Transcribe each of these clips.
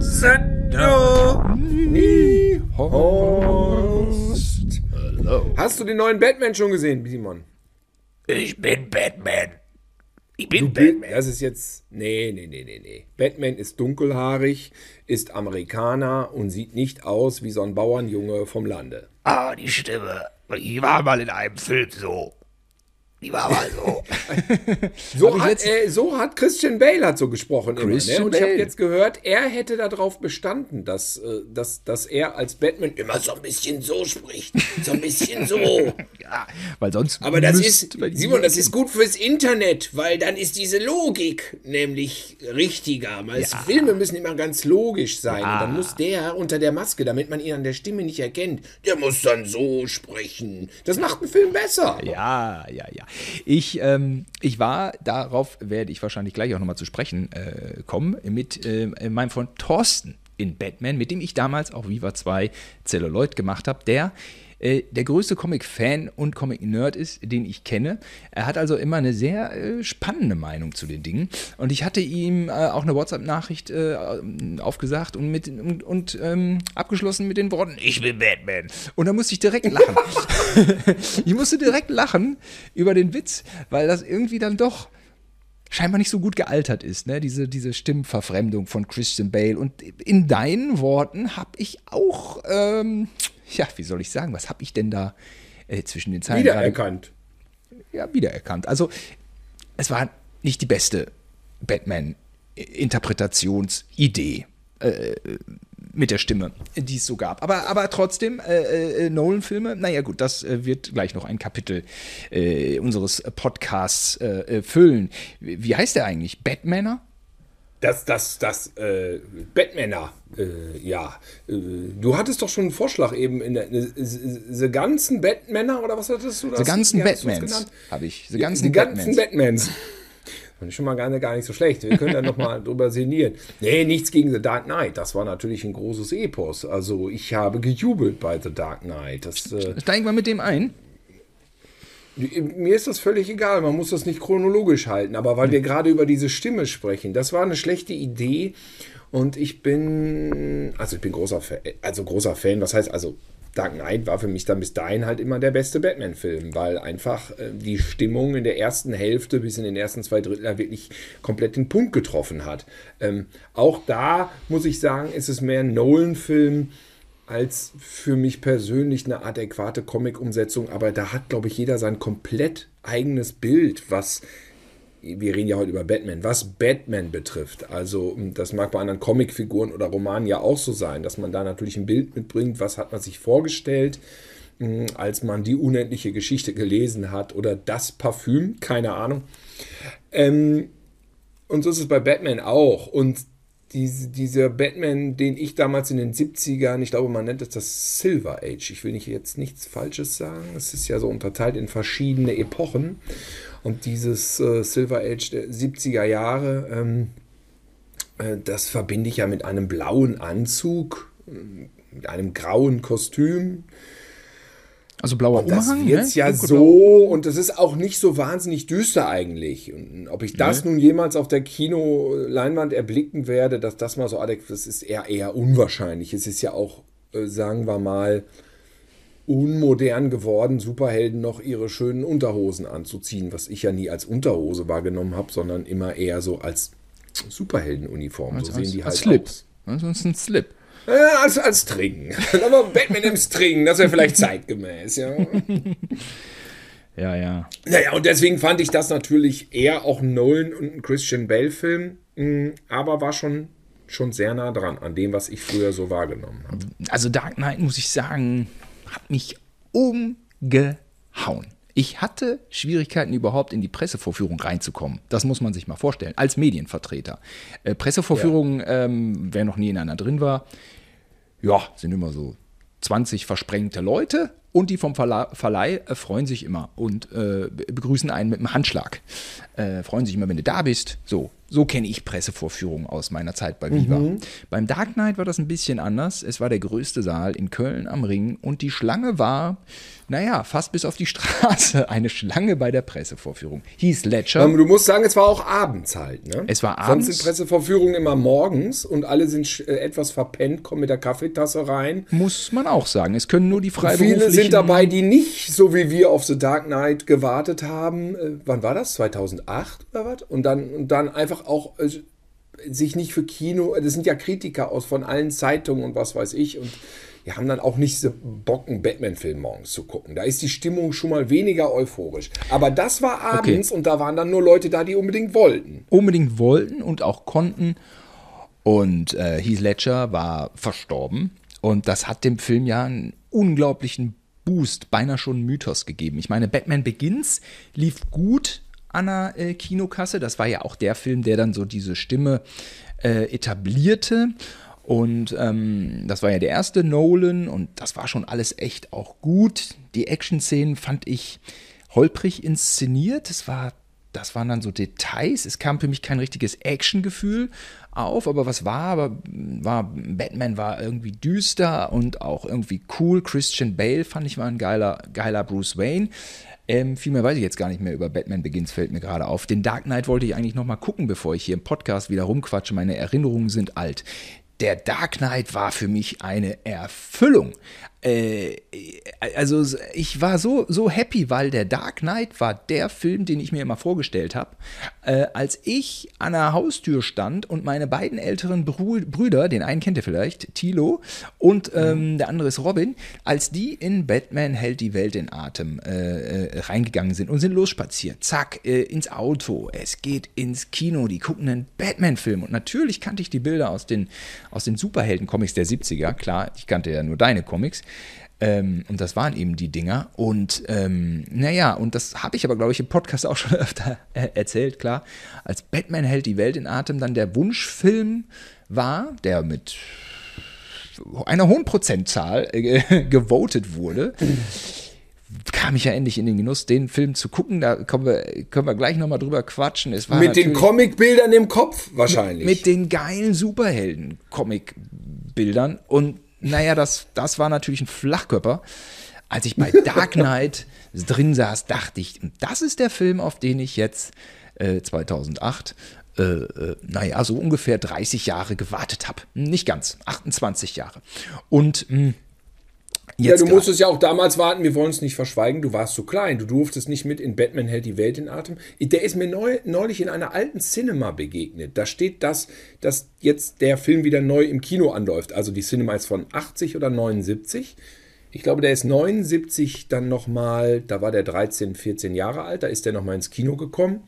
Sender nie Horst. Hallo. Hast du den neuen Batman schon gesehen, Simon? Ich bin Batman. Ich bin Du Batman. Das ist jetzt. Nee, nee, nee, nee, nee. Batman ist dunkelhaarig, ist Amerikaner und sieht nicht aus wie so ein Bauernjunge vom Lande. Ah, die Stimme. Ich war mal in einem Film so. Die war mal so. So hat, äh, so hat Christian Bale hat so gesprochen immer. Ne? Und ich habe jetzt gehört, er hätte darauf bestanden, dass, äh, dass, dass er als Batman immer so ein bisschen so spricht. So ein bisschen so. Ja, weil sonst. Aber das ist, Simon, das ist gut fürs Internet, weil dann ist diese Logik nämlich richtiger. Weil es- Filme müssen immer ganz logisch sein. Und dann muss der unter der Maske, damit man ihn an der Stimme nicht erkennt, der muss dann so sprechen. Das macht einen Film besser. Ja, ja, ja. Ich, ähm, ich war, darauf werde ich wahrscheinlich gleich auch nochmal zu sprechen äh, kommen, mit äh, meinem Freund Thorsten in Batman, mit dem ich damals auch Viva 2 Celluloid gemacht habe, der äh, der größte Comic-Fan und Comic-Nerd ist, den ich kenne. Er hat also immer eine sehr äh, spannende Meinung zu den Dingen. Und ich hatte ihm äh, auch eine WhatsApp-Nachricht äh, aufgesagt und, mit, und, und ähm, abgeschlossen mit den Worten, ich bin Batman. Und da musste ich direkt lachen. ich musste direkt lachen über den Witz, weil das irgendwie dann doch scheinbar nicht so gut gealtert ist, ne? Diese, diese Stimmverfremdung von Christian Bale. Und in deinen Worten habe ich auch, ähm, ja, wie soll ich sagen, was habe ich denn da äh, zwischen den Zeilen gerade- Wiedererkannt. ja, wiedererkannt. Also, es war nicht die beste Batman-Interpretationsidee äh, mit der Stimme, die es so gab. Aber, aber trotzdem, äh, äh, Nolan-Filme, naja gut, das äh, wird gleich noch ein Kapitel unseres Podcasts füllen. Wie wie heißt der eigentlich? Batmaner? Das, das, das, äh, Batmaner, äh, ja. Äh, du hattest doch schon einen Vorschlag eben in der, äh, The ganzen Batmaner oder was hattest du das? Die ganzen Batmans habe ich. Die Ja, ganzen die ganzen Batmans. Batmans. Fand ich schon mal gar nicht, gar nicht so schlecht. Wir können da nochmal drüber sinnieren. Nee, nichts gegen The Dark Knight. Das war natürlich ein großes Epos. Also ich habe gejubelt bei The Dark Knight. Das, äh, Steigen wir mit dem ein. Mir ist das völlig egal, man muss das nicht chronologisch halten, aber weil wir gerade über diese Stimme sprechen, das war eine schlechte Idee und ich bin, also ich bin großer Fan, also großer Fan, was heißt also, Dark Knight war für mich dann bis dahin halt immer der beste Batman-Film, weil einfach äh, die Stimmung in der ersten Hälfte bis in den ersten zwei Drittel wirklich komplett den Punkt getroffen hat. Ähm, auch da muss ich sagen, ist es mehr ein Nolan-Film, als für mich persönlich eine adäquate Comic-Umsetzung, aber da hat, glaube ich, jeder sein komplett eigenes Bild, was, wir reden ja heute über Batman, was Batman betrifft. Also das mag bei anderen Comicfiguren oder Romanen ja auch so sein, dass man da natürlich ein Bild mitbringt, was hat man sich vorgestellt, mh, als man die unendliche Geschichte gelesen hat oder das Parfüm, keine Ahnung. Ähm, und so ist es bei Batman auch. Und diese, dieser Batman, den ich damals in den 70ern, ich glaube, man nennt es das Silver Age. Ich will nicht jetzt nichts Falsches sagen. Es ist ja so unterteilt in verschiedene Epochen. Und dieses äh, Silver Age der 70er Jahre, ähm, äh, das verbinde ich ja mit einem blauen Anzug, mit einem grauen Kostüm. Also blauer Das Umhang. wird ne? ja so und es ist auch nicht so wahnsinnig düster eigentlich. Und ob ich das nun jemals auf der Kinoleinwand erblicken werde, dass das mal so adäquat ist, ist eher, eher unwahrscheinlich. Es ist ja auch, äh, sagen wir mal, unmodern geworden, Superhelden noch ihre schönen Unterhosen anzuziehen, was ich ja nie als Unterhose wahrgenommen habe, sondern immer eher so als Superheldenuniform. So sehen die halt als Slip. aus. Also es ist ein Slip. Äh, als, als String. Aber Batman im String, das wäre vielleicht zeitgemäß, ja. Ja, ja. Naja, und deswegen fand ich das natürlich eher auch ein Nolan und ein Christian Bale-Film, mh, aber war schon, schon sehr nah dran an dem, was ich früher so wahrgenommen habe. Also Dark Knight, muss ich sagen, hat mich umgehauen. Ich hatte Schwierigkeiten, überhaupt in die Pressevorführung reinzukommen. Das muss man sich mal vorstellen, als Medienvertreter. Äh, Pressevorführungen, ähm, wer noch nie in einer drin war, ja, sind immer so 20 versprengte Leute und die vom Verla Verleih äh, freuen sich immer und äh, be- begrüßen einen mit einem Handschlag. Äh, freuen sich immer, wenn du da bist. So, So kenne ich Pressevorführungen aus meiner Zeit bei Viva. Mhm. Beim Dark Knight war das ein bisschen anders. Es war der größte Saal in Köln am Ring und die Schlange war, naja, fast bis auf die Straße. Eine Schlange bei der Pressevorführung. Hieß Ledger. Ähm, Du musst sagen, es war auch abends halt. Ne? Es war Sonst abends. sind Pressevorführungen immer morgens und alle sind äh, etwas verpennt, kommen mit der Kaffeetasse rein. Muss man auch sagen. Es können nur die Freiberuflichen. Viele sind dabei, die nicht so wie wir auf The Dark Knight gewartet haben. Äh, wann war das? 2008 oder was? Und dann, und dann einfach auch äh, sich nicht für Kino, das sind ja Kritiker aus von allen Zeitungen und was weiß ich. Und die haben dann auch nicht so Bock, einen Batman-Film morgens zu gucken. Da ist die Stimmung schon mal weniger euphorisch. Aber das war abends und da waren dann nur Leute da, die unbedingt wollten. unbedingt wollten und auch konnten. Und äh, Heath Ledger war verstorben. Und das hat dem Film ja einen unglaublichen Boost, beinahe schon einen Mythos gegeben. Ich meine, Batman Begins lief gut an der äh, Kinokasse. Das war ja auch der Film, der dann so diese Stimme äh, etablierte. Und ähm, das war ja der erste Nolan und das war schon alles echt auch gut. Die Action-Szenen fand ich holprig inszeniert. Es war, das waren dann so Details. Es kam für mich kein richtiges Action-Gefühl auf, aber was war, aber war, Batman war irgendwie düster und auch irgendwie cool. Christian Bale fand ich war ein geiler, geiler Bruce Wayne. Ähm, viel mehr weiß ich jetzt gar nicht mehr über Batman Begins, fällt mir gerade auf. Den Dark Knight wollte ich eigentlich noch mal gucken, bevor ich hier im Podcast wieder rumquatsche. Meine Erinnerungen sind alt. Der Dark Knight war für mich eine Erfüllung. Äh, also ich war so, so happy, weil der Dark Knight war der Film, den ich mir immer vorgestellt habe. Äh, als ich an der Haustür stand und meine beiden älteren Brü Brüder, den einen kennt ihr vielleicht, Tilo, und ähm, der andere ist Robin, als die in Batman hält die Welt in Atem äh, äh, reingegangen sind und sind losspaziert. Zack, äh, ins Auto, es geht ins Kino, die gucken einen Batman-Film. Und natürlich kannte ich die Bilder aus den, aus den Superhelden-Comics der 70er. Klar, ich kannte ja nur deine Comics. Ähm, und das waren eben die Dinger. Und ähm, naja, und das habe ich aber, glaube ich, im Podcast auch schon öfter äh, erzählt, klar. Als Batman hält die Welt in Atem dann der Wunschfilm war, der mit einer hohen Prozentzahl äh, gewotet wurde, kam ich ja endlich in den Genuss, den Film zu gucken. Da kommen wir, können wir gleich nochmal drüber quatschen. Es war Mit den Comicbildern im Kopf wahrscheinlich. mit den geilen Superhelden-Comic-Bildern. Und naja, das, das war natürlich ein Flachkörper. Als ich bei Dark Knight drin saß, dachte ich, das ist der Film, auf den ich jetzt äh, 2008, äh, äh, naja, so ungefähr 30 Jahre gewartet habe. Nicht ganz, 28 Jahre. Und mh, ja, jetzt du grad- musstest ja auch damals warten, wir wollen es nicht verschweigen, du warst zu klein, du durftest nicht mit in Batman hält die Welt in Atem. Der ist mir neu, neulich in einer alten Cinema begegnet. Da steht das, dass jetzt der Film wieder neu im Kino anläuft. Also die Cinema ist von 80 oder 79. Ich glaube, der ist 79 dann nochmal, da war der 13, 14 Jahre alt, da ist der nochmal ins Kino gekommen.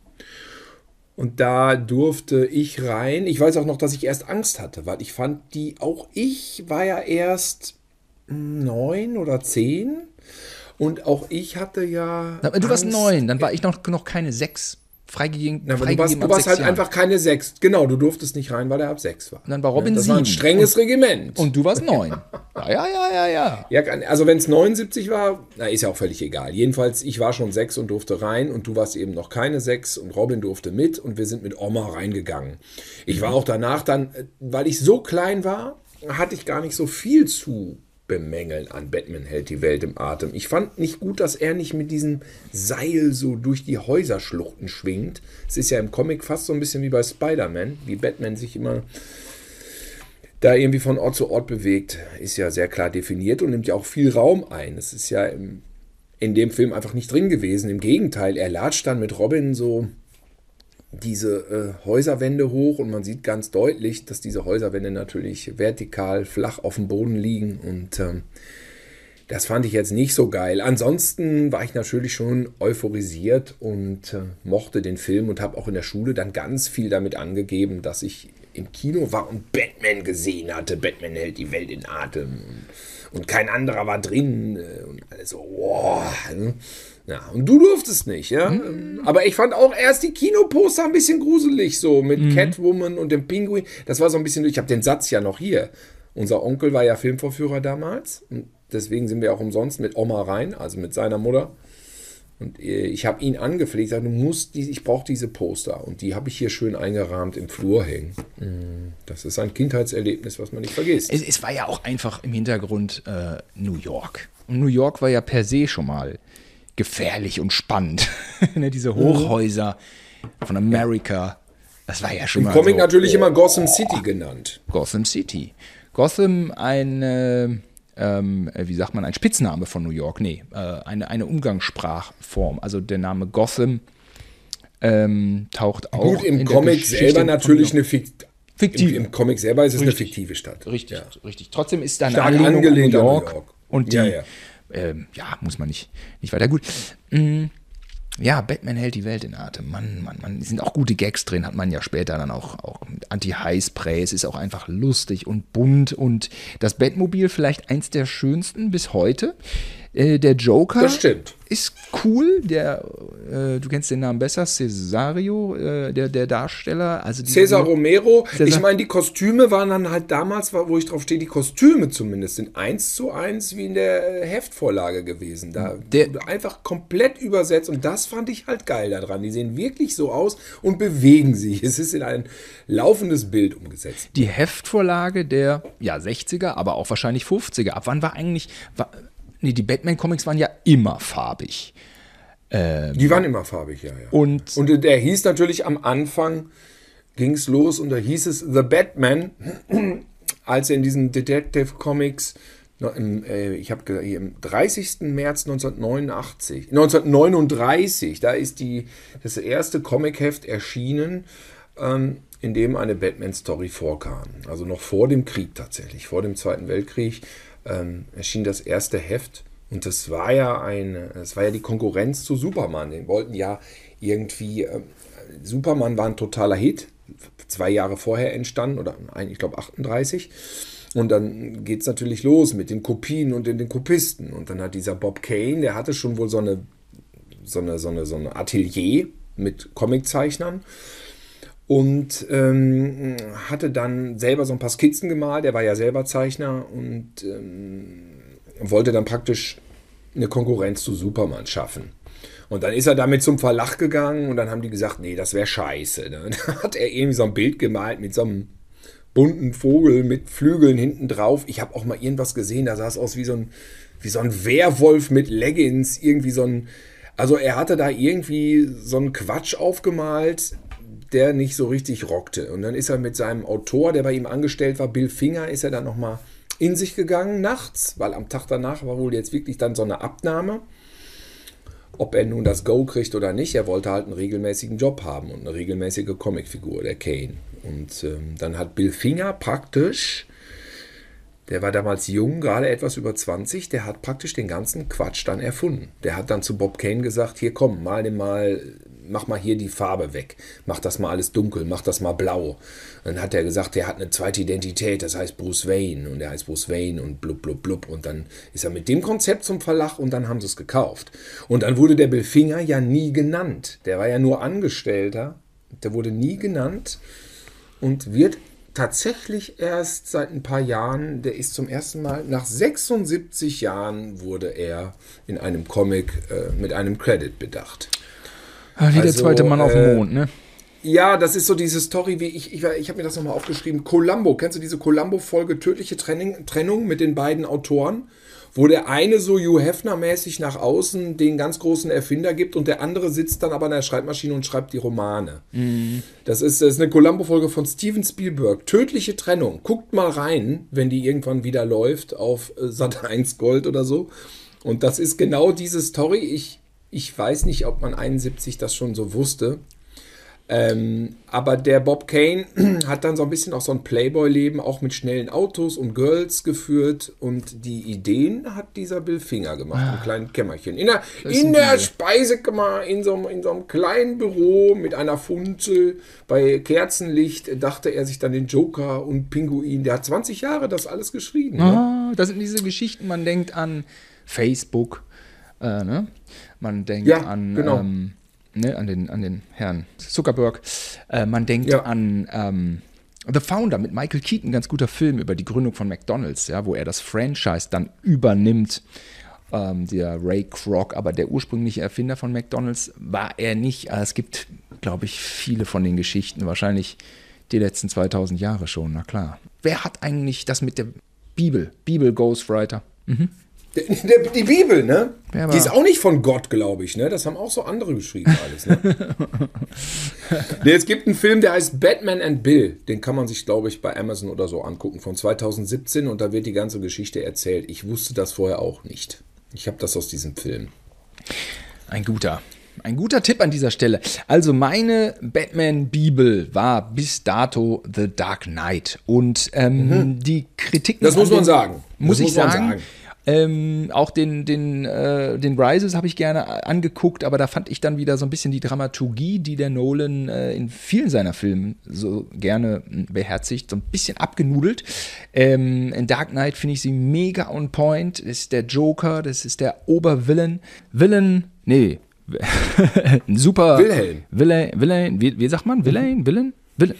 Und da durfte ich rein. Ich weiß auch noch, dass ich erst Angst hatte, weil ich fand die, auch ich war ja erst neun oder zehn. Und auch ich hatte ja. Na, Du warst neun, dann war ich noch, noch keine sechs. Freigegeben, Na, du warst, du warst halt Jahren. einfach keine sechs. Genau, du durftest nicht rein, weil er ab sechs war. Und dann war Robin das war ein sieben. strenges Regiment. Und du warst neun. Ja, ja, ja, ja, ja. Ja, also wenn es 79 war, na, ist ja auch völlig egal. Jedenfalls, ich war schon sechs und durfte rein und du warst eben noch keine sechs und Robin durfte mit und wir sind mit Oma reingegangen. Ich war auch danach dann, äh, weil ich so klein war, hatte ich gar nicht so viel zu bemängeln an Batman hält die Welt im Atem. Ich fand nicht gut, dass er nicht mit diesem Seil so durch die Häuserschluchten schwingt. Es ist ja im Comic fast so ein bisschen wie bei Spider-Man, wie Batman sich immer da irgendwie von Ort zu Ort bewegt, ist ja sehr klar definiert und nimmt ja auch viel Raum ein. Es ist ja im, in dem Film einfach nicht drin gewesen. Im Gegenteil, er latscht dann mit Robin so diese äh, Häuserwände hoch und man sieht ganz deutlich, dass diese Häuserwände natürlich vertikal flach auf dem Boden liegen und ähm, das fand ich jetzt nicht so geil. Ansonsten war ich natürlich schon euphorisiert und äh, mochte den Film und habe auch in der Schule dann ganz viel damit angegeben, dass ich im Kino war und Batman gesehen hatte. Batman hält die Welt in Atem. Und kein anderer war drin. Und alles so, wow. ne? Ja, und du durftest nicht, ja. Aber ich fand auch erst die Kinoposter ein bisschen gruselig, so mit Catwoman und dem Pinguin. Das war so ein bisschen, ich habe den Satz ja noch hier. Unser Onkel war ja Filmvorführer damals. Und deswegen sind wir auch umsonst mit Oma rein, also mit seiner Mutter. Und äh, ich habe ihn angepflegt, gesagt, du musst die, ich brauche diese Poster. Und die habe ich hier schön eingerahmt im Flur hängen. Mm, Das ist ein Kindheitserlebnis, was man nicht vergisst. Es, es war ja auch einfach im Hintergrund äh, New York. Und New York war ja per se schon mal gefährlich und spannend. ne, diese Hochhäuser von Amerika. Das war ja schon Im mal Comic so, natürlich immer Gotham City genannt. Gotham City. Gotham ein, äh, ähm, äh, wie sagt man, ein Spitzname von New York. Nee, äh, eine, eine Umgangssprachform. Also der Name Gotham ähm, taucht auch Gut, im Comic Geschichte selber natürlich eine Fikt Fiktive. Im, Im Comic selber ist es eine Richtig. fiktive Stadt. Richtig, Ja. richtig. Trotzdem ist da eine Stark Anlehnung an New angelehnt an New York. York. Und die, Ja, ja. Ähm, ja muss man nicht, nicht weiter. Gut. Mm, Ja, Batman hält die Welt in Atem. Mann, Mann, Mann. Es sind auch gute Gags drin, hat man ja später dann auch, auch mit Anti-High-Spray. Es ist auch einfach lustig und bunt. Und das Batmobil vielleicht eins der schönsten bis heute. Äh, der Joker ist cool. Der, äh, du kennst den Namen besser, Cesario, äh, der, der Darsteller. Also Cesar Romero, Cesar- ich meine, die Kostüme waren dann halt damals, wo ich drauf stehe, die Kostüme zumindest sind eins zu eins wie in der äh, Heftvorlage gewesen. Da Der- einfach komplett übersetzt und das fand ich halt geil daran. Die sehen wirklich so aus und bewegen sich. Es ist in ein laufendes Bild umgesetzt. die Heftvorlage der ja, 60er, aber auch wahrscheinlich 50er. Ab wann war eigentlich. War, nee, die Batman-Comics waren ja immer farbig. Die waren immer farbig, ja, ja. Und- und der hieß natürlich am Anfang, ging es los und da hieß es The Batman, als er in diesen Detective Comics, im, äh, ich habe hier im 30. März 1989, 1939, da ist die, das erste Comicheft erschienen, ähm, in dem eine Batman-Story vorkam. Also noch vor dem Krieg tatsächlich, vor dem Zweiten Weltkrieg ähm, erschien das erste Heft. Und das war ja ein, das war ja die Konkurrenz zu Superman. Den wollten ja irgendwie, ähm, Superman war ein totaler Hit, zwei Jahre vorher entstanden, oder ich glaube 38. Und dann geht es natürlich los mit den Kopien und den, den Kopisten. Und dann hat dieser Bob Kane, der hatte schon wohl so eine, so eine, so eine, so eine Atelier mit Comiczeichnern und ähm, hatte dann selber so ein paar Skizzen gemalt. Er war ja selber Zeichner und ähm, wollte dann praktisch eine Konkurrenz zu Superman schaffen. Und dann ist er damit zum Verlag gegangen und dann haben die gesagt, nee, das wäre scheiße. ne? Dann hat er irgendwie so ein Bild gemalt mit so einem bunten Vogel mit Flügeln hinten drauf. Ich habe auch mal irgendwas gesehen, da sah es aus wie so ein, wie so ein Werwolf mit Leggings, irgendwie so ein. Also er hatte da irgendwie so einen Quatsch aufgemalt, der nicht so richtig rockte. Und dann ist er mit seinem Autor, der bei ihm angestellt war, Bill Finger, ist er dann nochmal in sich gegangen nachts, weil am Tag danach war wohl jetzt wirklich dann so eine Abnahme. Ob er nun das Go kriegt oder nicht, er wollte halt einen regelmäßigen Job haben und eine regelmäßige Comicfigur, der Kane. Und ähm, dann hat Bill Finger praktisch, der war damals jung, gerade etwas über 20, der hat praktisch den ganzen Quatsch dann erfunden. Der hat dann zu Bob Kane gesagt, hier komm, mal den mal, mach mal hier die Farbe weg, mach das mal alles dunkel, mach das mal blau. Dann hat er gesagt, der hat eine zweite Identität, das heißt Bruce Wayne und er heißt Bruce Wayne und blub blub blub und dann ist er mit dem Konzept zum Verlag und dann haben sie es gekauft. Und dann wurde der Bill Finger ja nie genannt. Der war ja nur Angestellter, der wurde nie genannt und wird tatsächlich erst seit ein paar Jahren, der ist zum ersten Mal, nach 76 Jahren wurde er in einem Comic äh, mit einem Credit bedacht. Ah, Wie der Also, zweite Mann auf äh, dem Mond, ne? Ja, das ist so diese Story, wie ich, ich, ich habe mir das nochmal aufgeschrieben. Columbo, kennst du diese Columbo-Folge Tödliche Trennung, Trennung mit den beiden Autoren? Wo der eine so Hugh Hefner-mäßig nach außen den ganz großen Erfinder gibt und der andere sitzt dann aber an der Schreibmaschine und schreibt die Romane. Das, ist, das ist eine Columbo-Folge von Steven Spielberg. Tödliche Trennung. Guckt mal rein, wenn die irgendwann wieder läuft auf äh, Sat 1 Gold oder so. Und das ist genau diese Story. Ich, ich weiß nicht, ob man 71 das schon so wusste. Ähm, aber der Bob Kane hat dann so ein bisschen auch so ein Playboy-Leben, auch mit schnellen Autos und Girls geführt. Und die Ideen hat dieser Bill Finger gemacht, im kleinen Kämmerchen. In der, in der Speisekammer, in so, einem- in so einem kleinen Büro mit einer Funzel, bei Kerzenlicht, dachte er sich dann den Joker und Pinguin. Der hat 20 Jahre das alles geschrieben. Ne? Ah, das sind diese Geschichten, man denkt an Facebook, äh, ne? Man denkt Ja, an, genau. ähm, ne, an, den, an den Herrn Zuckerberg. Äh, man denkt Ja. an ähm, The Founder mit Michael Keaton, ganz guter Film über die Gründung von McDonalds, ja, wo er das Franchise dann übernimmt. ähm, der Ray Kroc, aber der ursprüngliche Erfinder von McDonalds war er nicht. Äh, Es gibt, glaube ich, viele von den Geschichten, wahrscheinlich die letzten 2000 Jahre schon, na klar. Wer hat eigentlich das mit der Bibel? Bibel Ghostwriter. Der, die Bibel, ne? Wer Die ist auch nicht von Gott, glaube ich, ne? Das haben auch so andere geschrieben alles, ne? es gibt einen Film, der heißt Batman and Bill. Den kann man sich, glaube ich, bei Amazon oder so angucken, von 2017 und da wird die ganze Geschichte erzählt. Ich wusste das vorher auch nicht. Ich habe das aus diesem Film. Ein guter. Ein guter Tipp an dieser Stelle. Also meine Batman-Bibel war bis dato The Dark Knight. Und ähm, die Kritiken. Mhm. Das muss an man sagen. Muss Das ich muss man sagen. sagen. Ähm, auch den, den, äh, den Rises habe ich gerne angeguckt, aber da fand ich dann wieder so ein bisschen die Dramaturgie, die der Nolan äh, in vielen seiner Filme so gerne mh, beherzigt, so ein bisschen abgenudelt. Ähm, in Dark Knight finde ich sie mega on point. Das ist der Joker, das ist der Obervillain. Villain, nee. ein super. Wilhelm. Wilhelm wie, wie sagt man? Wilhelm? Wilhelm? Wilhelm.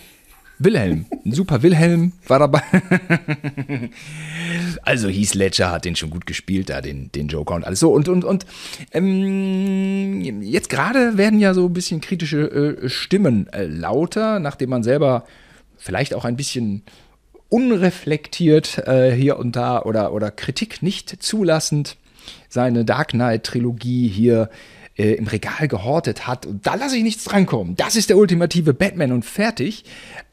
Wilhelm, ein super Wilhelm war dabei. Also Heath Ledger hat den schon gut gespielt, da den, den Joker und alles so. Und, und, und ähm, jetzt gerade werden ja so ein bisschen kritische äh, Stimmen äh, lauter, nachdem man selber vielleicht auch ein bisschen unreflektiert äh, hier und da oder, oder Kritik nicht zulassend seine Dark Knight-Trilogie hier äh, im Regal gehortet hat. Und da lasse ich nichts drankommen. Das ist der ultimative Batman und fertig.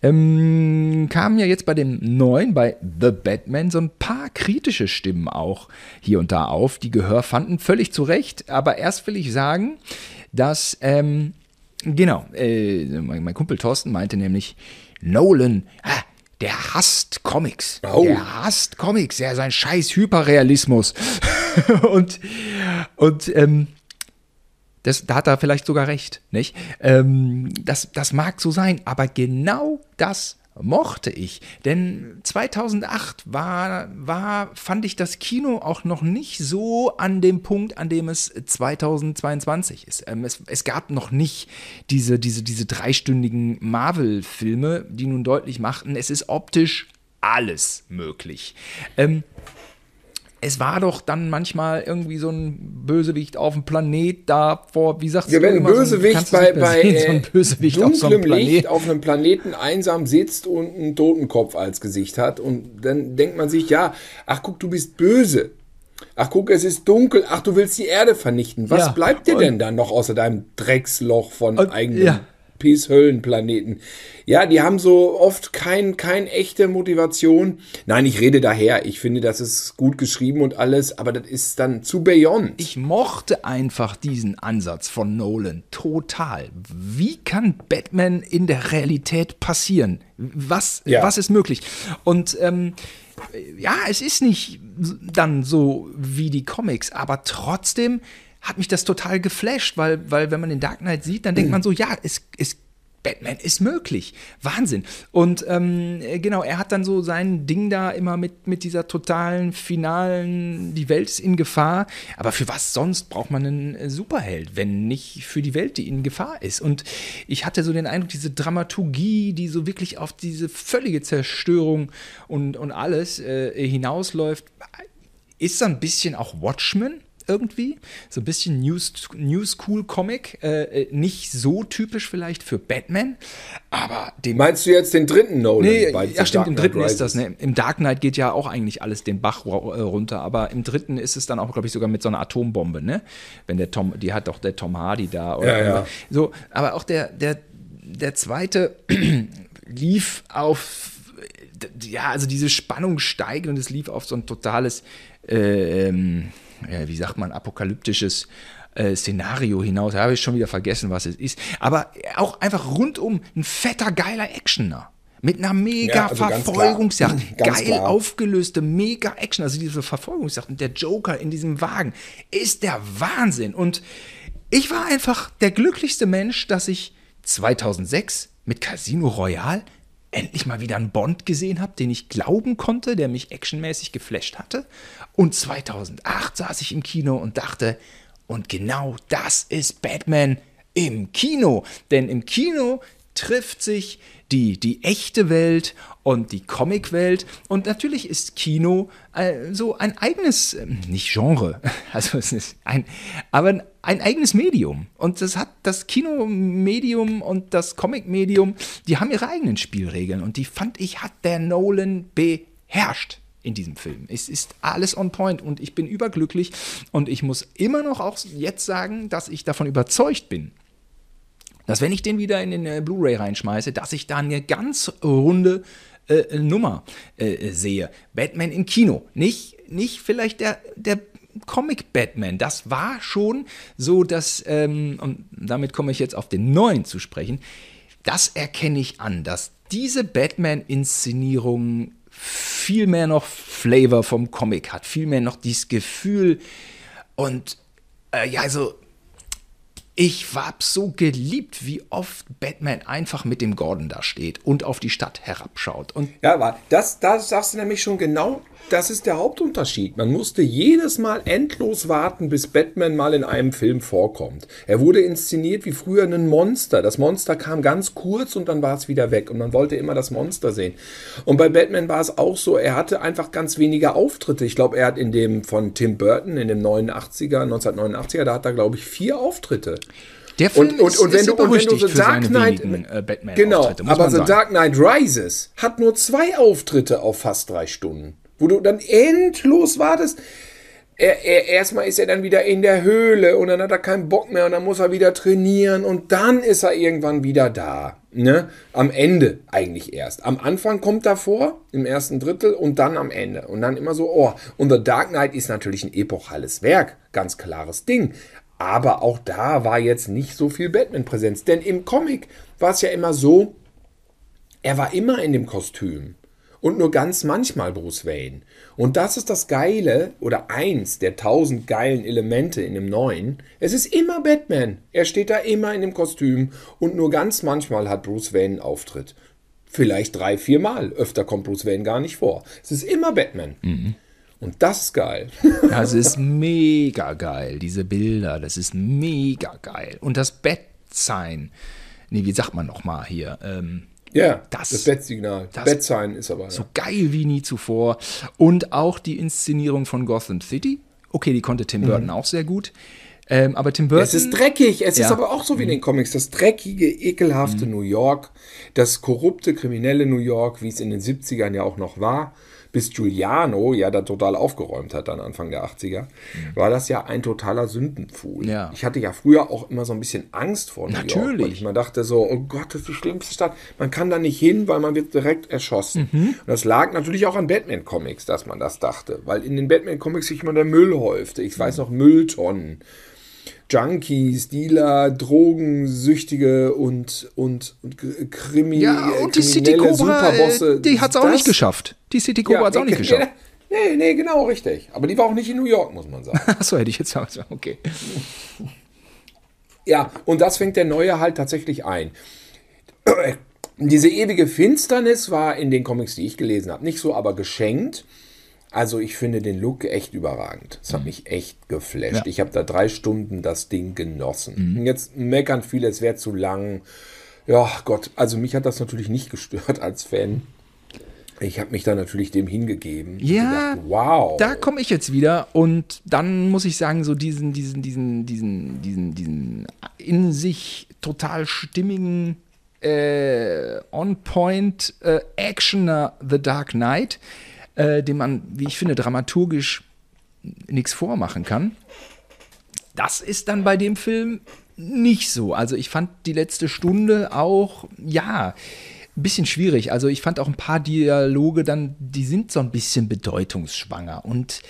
Ähm, kamen ja jetzt bei dem neuen, bei The Batman, so ein paar kritische Stimmen auch hier und da auf, die Gehör fanden. Völlig zu Recht. Aber erst will ich sagen, dass, ähm, genau, äh, mein, mein Kumpel Thorsten meinte nämlich, Nolan, ah, der hasst Comics. Oh. Der hasst Comics. Ja, sein scheiß Hyperrealismus. und und ähm, das, da hat er vielleicht sogar recht, nicht? Ähm, das, das mag so sein, aber genau das mochte ich. Denn 2008 war, war, fand ich das Kino auch noch nicht so an dem Punkt, an dem es 2022 ist. Ähm, es, es gab noch nicht diese, diese, diese dreistündigen Marvel-Filme, die nun deutlich machten, es ist optisch alles möglich. Ähm, es war doch dann manchmal irgendwie so ein Bösewicht auf dem Planet da vor, wie sagst Ja, du wenn ein so Bösewicht du bei, bei sehen, so äh, ein Bösewicht auf so einem dunklem Licht Planet. auf einem Planeten einsam sitzt und einen Totenkopf als Gesicht hat und dann denkt man sich, ja, ach guck, du bist böse. Ach guck, es ist dunkel. Ach, du willst die Erde vernichten. Was Ja, bleibt dir denn dann noch außer deinem Drecksloch von Und- eigenen ja. Peace-Höllenplaneten? Ja, die haben so oft kein, kein echte Motivation. Nein, ich rede daher. Ich finde, das ist gut geschrieben und alles, aber das ist dann zu beyond. Ich mochte einfach diesen Ansatz von Nolan total. Wie kann Batman in der Realität passieren? Was, Ja. was ist möglich? Und ähm, ja, es ist nicht dann so wie die Comics, aber trotzdem hat mich das total geflasht, weil, weil wenn man den Dark Knight sieht, dann denkt man so, ja, es, es Batman ist möglich. Wahnsinn. Und ähm, äh, genau, er hat dann so sein Ding da immer mit, mit dieser totalen, finalen, die Welt ist in Gefahr. Aber für was sonst braucht man einen Superheld, wenn nicht für die Welt, die in Gefahr ist? Und ich hatte so den Eindruck, diese Dramaturgie, die so wirklich auf diese völlige Zerstörung und, und alles äh, hinausläuft, ist so ein bisschen auch Watchmen irgendwie. So ein bisschen New, New School Comic. Äh, äh, nicht so typisch vielleicht für Batman, aber dem. Meinst du jetzt den dritten Nolan? Nee, bei ja, stimmt, im dritten ist das. Rises? Ne? Im Dark Knight geht ja auch eigentlich alles den Bach äh, runter, aber im dritten ist es dann auch, glaube ich, sogar mit so einer Atombombe, ne? Wenn der Tom, die hat doch der Tom Hardy da. Oder, Ja, ja. So, aber auch der, der, der zweite lief auf, ja, also diese Spannung steigt und es lief auf so ein totales, äh, ähm, ja, wie sagt man, apokalyptisches äh, Szenario hinaus. Da habe ich schon wieder vergessen, was es ist. Aber auch einfach rundum ein fetter, geiler Actioner. Mit einer mega Ja, also Verfolgungsjagd. Geil klar. aufgelöste Mega-Action. Also diese Verfolgungsjagd und der Joker in diesem Wagen ist der Wahnsinn. Und ich war einfach der glücklichste Mensch, dass ich 2006 mit Casino Royale endlich mal wieder einen Bond gesehen habe, den ich glauben konnte, der mich actionmäßig geflasht hatte. Und 2008 saß ich im Kino und dachte, und genau das ist Batman im Kino. Denn im Kino trifft sich die, die echte Welt und die Comicwelt. Und natürlich ist Kino äh, so ein eigenes, äh, nicht Genre, also es ist ein, aber ein, eigenes Medium. Und das hat das Kinomedium und das Comicmedium, die haben ihre eigenen Spielregeln. Und die fand ich, hat der Nolan beherrscht in diesem Film. Es ist alles on point und ich bin überglücklich und ich muss immer noch auch jetzt sagen, dass ich davon überzeugt bin, dass wenn ich den wieder in den äh, Blu-ray reinschmeiße, dass ich da eine ganz runde äh, Nummer äh, sehe. Batman im Kino, nicht, nicht vielleicht der, der Comic Batman. Das war schon so, dass, ähm, und damit komme ich jetzt auf den neuen zu sprechen, das erkenne ich an, dass diese Batman-Inszenierung viel mehr noch Flavor vom Comic hat, viel mehr noch dieses Gefühl und äh, ja, also ich hab so geliebt, wie oft Batman einfach mit dem Gordon da steht und auf die Stadt herabschaut. Und Ja, aber das, das sagst du nämlich schon genau, das ist der Hauptunterschied. Man musste jedes Mal endlos warten, bis Batman mal in einem Film vorkommt. Er wurde inszeniert wie früher ein Monster. Das Monster kam ganz kurz und dann war es wieder weg und man wollte immer das Monster sehen. Und bei Batman war es auch so, er hatte einfach ganz wenige Auftritte. Ich glaube, er hat in dem von Tim Burton, in dem 89er, 1989er, da hat er, glaube ich, vier Auftritte. der Film Und, und, ist, und, wenn ist du, und wenn du The Dark Knight. wenigen äh, batman genau, aber The sagen. Dark Knight Rises hat nur zwei Auftritte auf fast drei Stunden. Wo du dann endlos wartest. Er, er, erstmal ist er dann wieder in der Höhle und dann hat er keinen Bock mehr und dann muss er wieder trainieren und dann ist er irgendwann wieder da. Ne? Am Ende eigentlich erst. Am Anfang kommt er vor, im ersten Drittel und dann am Ende. Und dann immer so, oh. Und The Dark Knight ist natürlich ein epochales Werk, ganz klares Ding. Aber auch da war jetzt nicht so viel Batman-Präsenz. Denn im Comic war es ja immer so, er war immer in dem Kostüm. Und nur ganz manchmal Bruce Wayne. Und das ist das Geile oder eins der tausend geilen Elemente in dem neuen. Es ist immer Batman. Er steht da immer in dem Kostüm und nur ganz manchmal hat Bruce Wayne einen Auftritt. Vielleicht drei, vier Mal. Öfter kommt Bruce Wayne gar nicht vor. Es ist immer Batman. Und das ist geil. Das ist mega geil, diese Bilder, das ist mega geil. Und das Bett-Sign, nee, wie sagt man nochmal hier? Ähm, ja, Das- das, Bettsignal. das- Bettsign ist aber. so ja. geil wie nie zuvor. Und auch die Inszenierung von Gotham City. Okay, die konnte Tim Burton auch sehr gut. Ähm, aber Tim Burton. Es ist dreckig. Es Ja. ist aber auch so wie in den Comics. Das dreckige, ekelhafte New York, das korrupte, kriminelle New York, wie es in den 70ern ja auch noch war, bis Giuliano ja da total aufgeräumt hat, dann Anfang der 80er, war das ja ein totaler Sündenpfuhl. Ja. Ich hatte ja früher auch immer so ein bisschen Angst vor New York, Natürlich. weil ich mir dachte so, oh Gott, das ist die schlimmste Stadt. Man kann da nicht hin, weil man wird direkt erschossen. Mhm. Und das lag natürlich auch an Batman-Comics, dass man das dachte, weil in den Batman-Comics sich immer der Müll häufte. Ich weiß noch, Mülltonnen. Junkies, Dealer, Drogensüchtige und, und, und Krimi, ja, äh, und die City kriminelle Cobra, Superbosse. äh, die hat es auch nicht geschafft. Die City Cobra Ja, hat es auch nicht geschafft. Nee, nee, genau, richtig. Aber die war auch nicht in New York, muss man sagen. Achso, hätte ich jetzt gesagt. Okay. Ja, und das fängt der Neue halt tatsächlich ein. Diese ewige Finsternis war in den Comics, die ich gelesen habe, nicht so, aber geschenkt. Also ich finde den Look echt überragend. Es hat mich echt geflasht. Mhm. Ja. Ich habe da drei Stunden das Ding genossen. Mhm. Jetzt meckern viele, es wäre zu lang. Ja, Gott, also mich hat das natürlich nicht gestört als Fan. Ich habe mich da natürlich dem hingegeben. Ja, gedacht, wow. Da komme ich jetzt wieder und dann muss ich sagen, so diesen, diesen, diesen, diesen, diesen, diesen in sich total stimmigen äh, On-Point äh, Actioner The Dark Knight, äh, dem man, wie ich finde, dramaturgisch nichts vormachen kann. Das ist dann bei dem Film nicht so. Also ich fand die letzte Stunde auch, ja, ein bisschen schwierig. Also ich fand auch ein paar Dialoge dann, die sind so ein bisschen bedeutungsschwanger. Und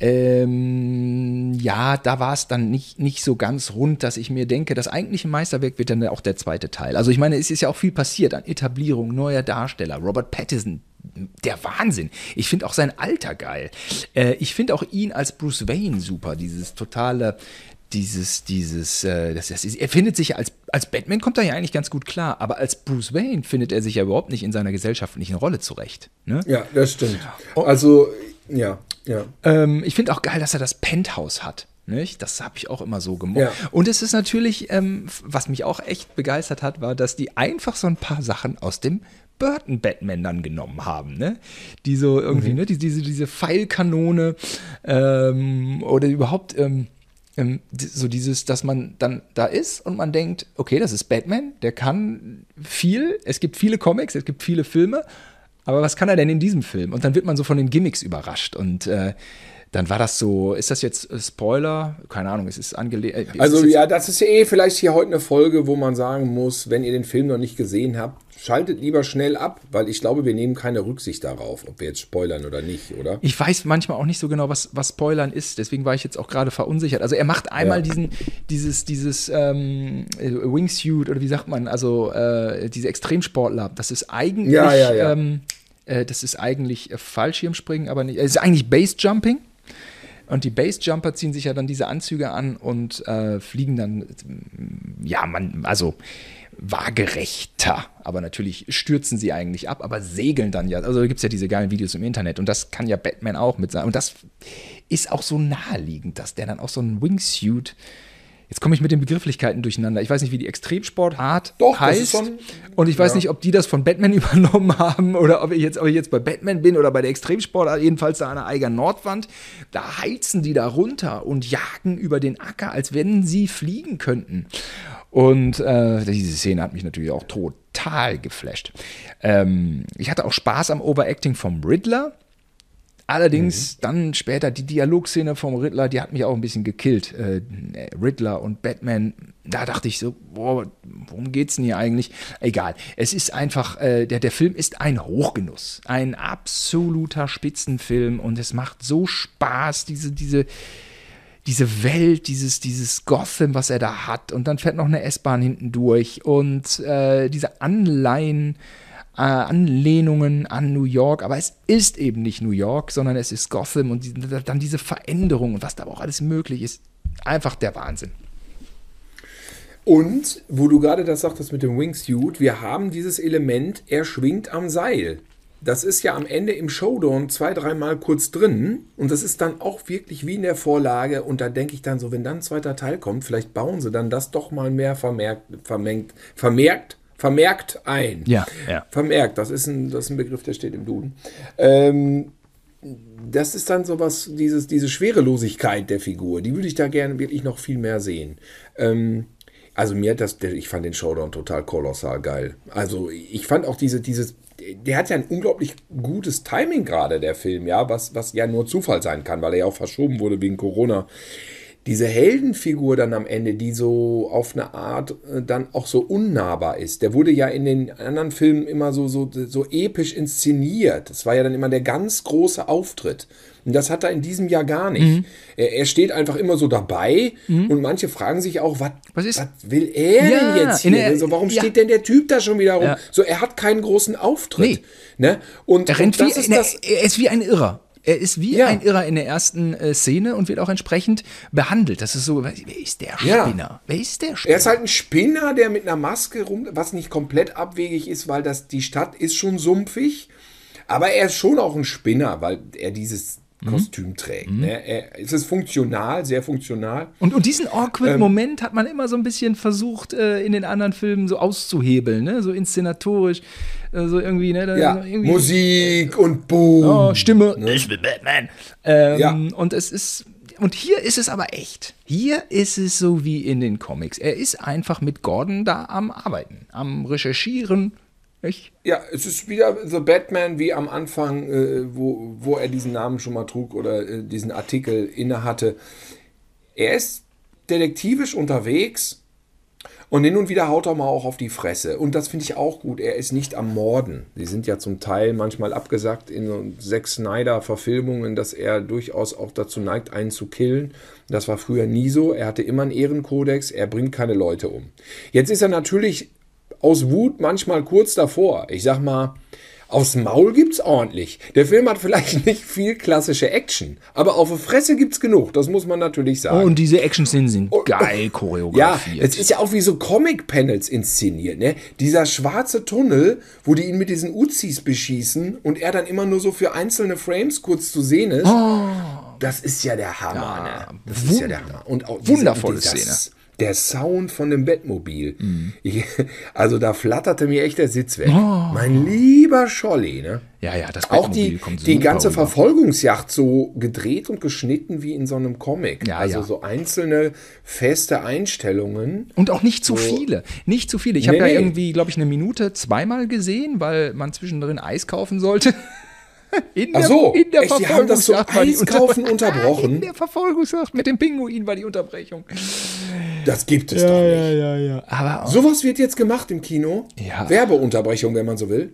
ähm, ja, da war es dann nicht, nicht so ganz rund, dass ich mir denke, das eigentliche Meisterwerk wird dann auch der zweite Teil. Also ich meine, es ist ja auch viel passiert an Etablierung neuer Darsteller. Robert Pattinson, der Wahnsinn. Ich finde auch sein Alter geil. Äh, ich finde auch ihn als Bruce Wayne super, dieses totale, dieses, dieses, äh, das, das ist, er findet sich als, als Batman kommt er ja eigentlich ganz gut klar, aber als Bruce Wayne findet er sich ja überhaupt nicht in seiner gesellschaftlichen Rolle zurecht. Ne? Ja, das stimmt. Also, ja, ja. Ähm, ich finde auch geil, dass er das Penthouse hat. Nicht? Das habe ich auch immer so gemocht. Ja. Und es ist natürlich, ähm, was mich auch echt begeistert hat, war, dass die einfach so ein paar Sachen aus dem Burton Batman dann genommen haben, ne? Die so irgendwie, ne, die, diese, diese Pfeilkanone ähm, oder überhaupt ähm, ähm, so dieses, dass man dann da ist und man denkt, okay, das ist Batman, der kann viel, es gibt viele Comics, es gibt viele Filme, aber was kann er denn in diesem Film? Und dann wird man so von den Gimmicks überrascht und äh, dann war das so, ist das jetzt äh, Spoiler? Keine Ahnung, es ist angelegt. Äh, Also ja, das ist ja eh vielleicht hier heute eine Folge, wo man sagen muss, wenn ihr den Film noch nicht gesehen habt, schaltet lieber schnell ab, weil ich glaube, wir nehmen keine Rücksicht darauf, ob wir jetzt spoilern oder nicht, oder? Ich weiß manchmal auch nicht so genau, was, was Spoilern ist, deswegen war ich jetzt auch gerade verunsichert. Also er macht einmal Ja. diesen, dieses, dieses ähm, äh, Wingsuit oder wie sagt man, also äh, diese Extremsportler, das ist eigentlich, Ja, ja, ja. Ähm, äh, das ist eigentlich äh, Fallschirmspringen, aber nicht, es ist eigentlich Basejumping. Und die Basejumper ziehen sich ja dann diese Anzüge an und äh, fliegen dann, äh, ja, man, also waagerechter. Aber natürlich stürzen sie eigentlich ab, aber segeln dann ja. Also gibt es ja diese geilen Videos im Internet und das kann ja Batman auch mit sein. Und das ist auch so naheliegend, dass der dann auch so ein Wingsuit. Jetzt komme ich mit den Begrifflichkeiten durcheinander. Ich weiß nicht, wie die Extremsportart Doch, das heißt. ist schon- und ich weiß ja. nicht, ob die das von Batman übernommen haben oder ob ich, jetzt, ob ich jetzt bei Batman bin oder bei der Extremsportart, jedenfalls da an der Eiger Nordwand. Da heizen die da runter und jagen über den Acker, als wenn sie fliegen könnten. Und äh, diese Szene hat mich natürlich auch total geflasht. Ähm, ich hatte auch Spaß am Overacting vom Riddler. Allerdings dann später die Dialogszene vom Riddler, die hat mich auch ein bisschen gekillt. Äh, Riddler und Batman, da dachte ich so, boah, worum geht's denn hier eigentlich? Egal. Es ist einfach, äh, der, der Film ist ein Hochgenuss. Ein absoluter Spitzenfilm und es macht so Spaß, diese, diese, diese Welt, dieses, dieses Gotham, was er da hat. Und dann fährt noch eine S-Bahn hinten durch und äh, diese Anleihen, Anlehnungen an New York. Aber es ist eben nicht New York, sondern es ist Gotham und dann diese Veränderung und was da auch alles möglich ist. Einfach der Wahnsinn. Und, wo du gerade das sagtest mit dem Wingsuit, wir haben dieses Element, er schwingt am Seil. Das ist ja am Ende im Showdown zwei, dreimal kurz drin. Und das ist dann auch wirklich wie in der Vorlage. Und da denke ich dann so, wenn dann ein zweiter Teil kommt, vielleicht bauen sie dann das doch mal mehr vermerkt, vermengt, vermerkt, vermerkt ein. Ja, ja. Vermerkt, das ist ein, das ist ein Begriff, der steht im Duden. Ähm, das ist dann sowas, dieses, diese Schwerelosigkeit der Figur, die würde ich da gerne wirklich noch viel mehr sehen. Ähm, also mir hat das, ich fand den Showdown total kolossal geil. Also ich fand auch diese, dieses, der hat ja ein unglaublich gutes Timing gerade, der Film, ja, was, was ja nur Zufall sein kann, weil er ja auch verschoben wurde wegen Corona. Diese Heldenfigur dann am Ende, die so auf eine Art äh, dann auch so unnahbar ist. Der wurde ja in den anderen Filmen immer so, so, so episch inszeniert. Das war ja dann immer der ganz große Auftritt. Und das hat er in diesem Jahr gar nicht. Mhm. Er, er steht einfach immer so dabei und manche fragen sich auch, was, Was ist- was will er Ja, denn jetzt in hier? der- so, warum ja. steht denn der Typ da schon wieder rum? Ja. So, er hat keinen großen Auftritt. Ne? Und, Er rennt und wie, das ist ne, das, er ist wie ein Irrer. Er ist wie Ja. ein Irrer in der ersten äh, Szene und wird auch entsprechend behandelt. Das ist so, wer ist der Ja. Spinner? Wer ist der Spinner? Er ist halt ein Spinner, der mit einer Maske rum, was nicht komplett abwegig ist, weil das, die Stadt ist schon sumpfig. Aber er ist schon auch ein Spinner, weil er dieses Mhm. Kostüm trägt. Ne? Er, es ist funktional, sehr funktional. Und, und diesen awkward Ähm. Moment hat man immer so ein bisschen versucht, äh, in den anderen Filmen so auszuhebeln, ne? so inszenatorisch, so irgendwie, ne? da- Ja, irgendwie, Musik und Boom. Oh, Stimme. Ich bin Batman. Ähm, Ja. Und es ist. Und hier ist es aber echt. Hier ist es so wie in den Comics. Er ist einfach mit Gordon da am Arbeiten, am Recherchieren. Nicht? Ja, es ist wieder The Batman wie am Anfang, äh, wo, wo er diesen Namen schon mal trug oder äh, diesen Artikel innehatte. Er ist detektivisch unterwegs und hin und wieder haut er mal auch auf die Fresse. Und das finde ich auch gut. Er ist nicht am Morden. Sie sind ja zum Teil manchmal abgesagt in so Zack Snyder-Verfilmungen, dass er durchaus auch dazu neigt, einen zu killen. Das war früher nie so. Er hatte immer einen Ehrenkodex. Er bringt keine Leute um. Jetzt ist er natürlich aus Wut manchmal kurz davor. Ich sag mal, aufs Maul gibt's ordentlich. Der Film hat vielleicht nicht viel klassische Action, aber auf die Fresse gibt's genug. Das muss man natürlich sagen. Und diese Action-Szenen sind geil Ja, choreografiert. es ist ja auch wie so Comic-Panels inszeniert, ne? Dieser schwarze Tunnel, wo die ihn mit diesen Uzis beschießen und er dann immer nur so für einzelne Frames kurz zu sehen ist. Das ist ja der Hammer, Ja, ne? Das ist ja der Hammer. Und auch Wundervolle dieser- Szene. Der Sound von dem Bettmobil. Mhm. Ich, also da flatterte mir echt der Sitz weg. Oh. Mein lieber Scholli, ne? Ja, ja, das Auch Bettmobil die, kommt die ganze rüber. Verfolgungsjacht so gedreht und geschnitten wie in so einem Comic. Ja, also ja. so einzelne feste Einstellungen. Und auch nicht zu viele. Nicht zu viele. Ich habe Nee, ja nee. irgendwie, glaube ich, eine Minute zweimal gesehen, weil man zwischendrin Eis kaufen sollte. In Ach so, in der echt, die haben das so Eiskaufen Unter- unterbrochen? In der Verfolgungsjagd mit dem Pinguin war die Unterbrechung. Das gibt es doch nicht. ja, ja. Aber auch, Sowas wird jetzt gemacht im Kino. Ja. Werbeunterbrechung, wenn man so will.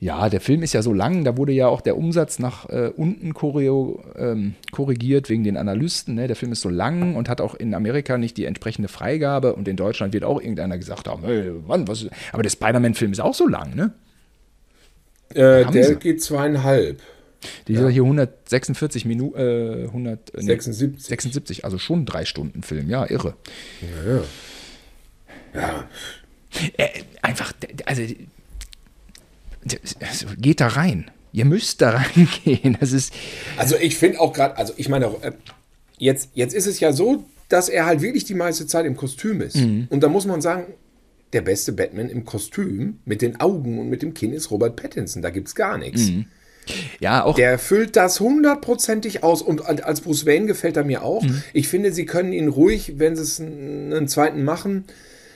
ja, der Film ist ja so lang, da wurde ja auch der Umsatz nach äh, unten choreo, ähm, korrigiert wegen den Analysten. Ne? Der Film ist so lang und hat auch in Amerika nicht die entsprechende Freigabe und in Deutschland wird auch irgendeiner gesagt haben, hey, Mann, was ist? Aber der Spider-Man-Film ist auch so lang, ne? Äh, der sie. geht zweieinhalb. Dieser hier 146 Minuten, äh, 100, äh, nee, 76. 76, also schon drei Stunden Film, ja, irre. Ja. Äh, einfach, also, also, geht da rein. Ihr müsst da reingehen. Das ist, Also ich finde auch gerade, also ich meine, äh, jetzt, jetzt ist es ja so, dass er halt wirklich die meiste Zeit im Kostüm ist. Mhm. Und da muss man sagen, der beste Batman im Kostüm mit den Augen und mit dem Kinn ist Robert Pattinson. Da gibt es gar nichts. Mhm. Ja, auch, Der füllt das hundertprozentig aus und als Bruce Wayne gefällt er mir auch. Mhm. Ich finde, sie können ihn ruhig, wenn sie es einen zweiten machen,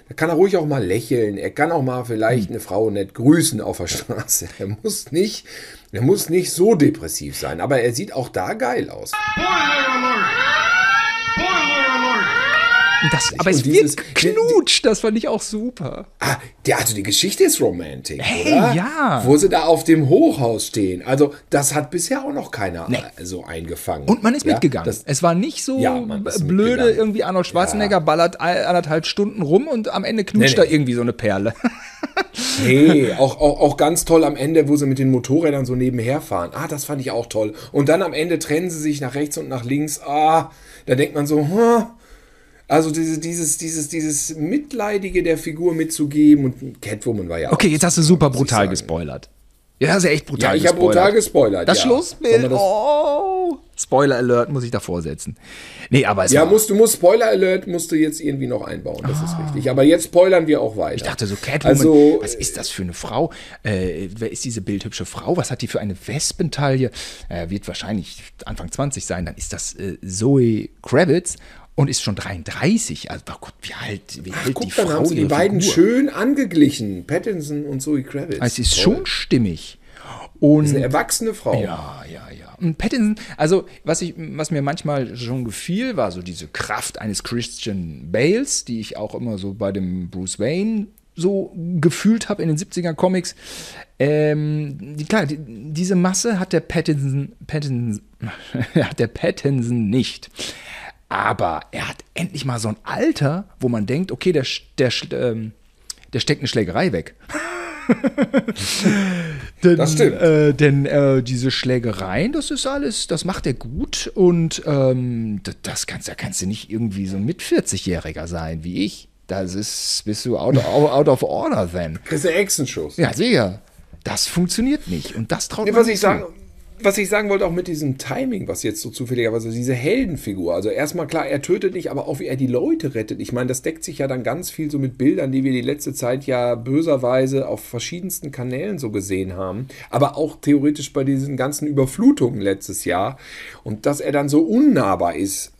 da kann er ruhig auch mal lächeln. Er kann auch mal Mhm. vielleicht eine Frau nett grüßen auf der Straße. Er muss nicht, er muss nicht so depressiv sein, aber er sieht auch da geil aus. Alert! Das, aber es dieses- wird geknutscht, das fand ich auch super. Ah, der, also die Geschichte ist romantic, Hey, oder? ja. Wo sie da auf dem Hochhaus stehen. Also, das hat bisher auch noch keiner Nee. äh, so eingefangen. Und man ist Ja, mitgegangen. Das, es war nicht so Ja, blöde, irgendwie Arnold Schwarzenegger ballert ein- anderthalb Stunden rum und am Ende knutscht Nee, nee. da irgendwie so eine Perle. Nee, auch, auch, auch ganz toll am Ende, wo sie mit den Motorrädern so nebenher fahren. Ah, das fand ich auch toll. Und dann am Ende trennen sie sich nach rechts und nach links. Ah, da denkt man so, hm. Also diese, dieses, dieses, dieses Mitleidige der Figur mitzugeben und Catwoman war ja Okay, jetzt hast du super brutal gespoilert. Ja, hast du echt brutal Ja, ich habe brutal gespoilert. Das ja. Schlussbild, das- oh, Spoiler Alert muss ich davor setzen. Nee, aber es Ja, musst, du musst Spoiler Alert musst du jetzt irgendwie noch einbauen, das ist richtig. Aber jetzt spoilern wir auch weiter. Ah. ich dachte so, Catwoman, Also, was ist das für eine Frau? Äh, wer ist diese bildhübsche Frau? Was hat die für eine Wespentaille? Äh, wird wahrscheinlich Anfang 20 sein. Dann ist das äh, Zoe Kravitz und ist schon 33. Also, oh Gott, wie alt, wie Ach, hält guck, die dann Frau haben sie die beiden Figur? schön angeglichen. Pattinson und Zoe Kravitz. Es ist Toll. schon stimmig. Und eine erwachsene Frau. Ja, ja, ja. Und Pattinson, also was, ich, was mir manchmal schon gefiel, war so diese Kraft eines Christian Bales, die ich auch immer so bei dem Bruce Wayne so gefühlt habe in den 70er Comics. Ähm, die, klar, die, diese Masse hat der Pattinson, Pattinson, hat der Pattinson nicht. Aber er hat endlich mal so ein Alter, wo man denkt, okay, der, der, ähm, der steckt eine Schlägerei weg. denn, Das stimmt. Äh, denn äh, diese Schlägereien, das ist alles, das macht er gut und ähm, das, das kannst, da kannst du nicht irgendwie so ein mit 40-Jähriger sein wie ich. Das ist, bist du out, out, out of order then. Chris Echsenschuss. Ja, sicher. Das funktioniert nicht und das traut Nee, man was ihm ich zu. sagen, was ich sagen wollte, auch mit diesem Timing, was jetzt so zufälligerweise, diese Heldenfigur. Also erstmal klar, er tötet nicht, aber auch wie er die Leute rettet. Ich meine, das deckt sich ja dann ganz viel so mit Bildern, die wir die letzte Zeit ja böserweise auf verschiedensten Kanälen so gesehen haben. Aber auch theoretisch bei diesen ganzen Überflutungen letztes Jahr. Und dass er dann so unnahbar ist.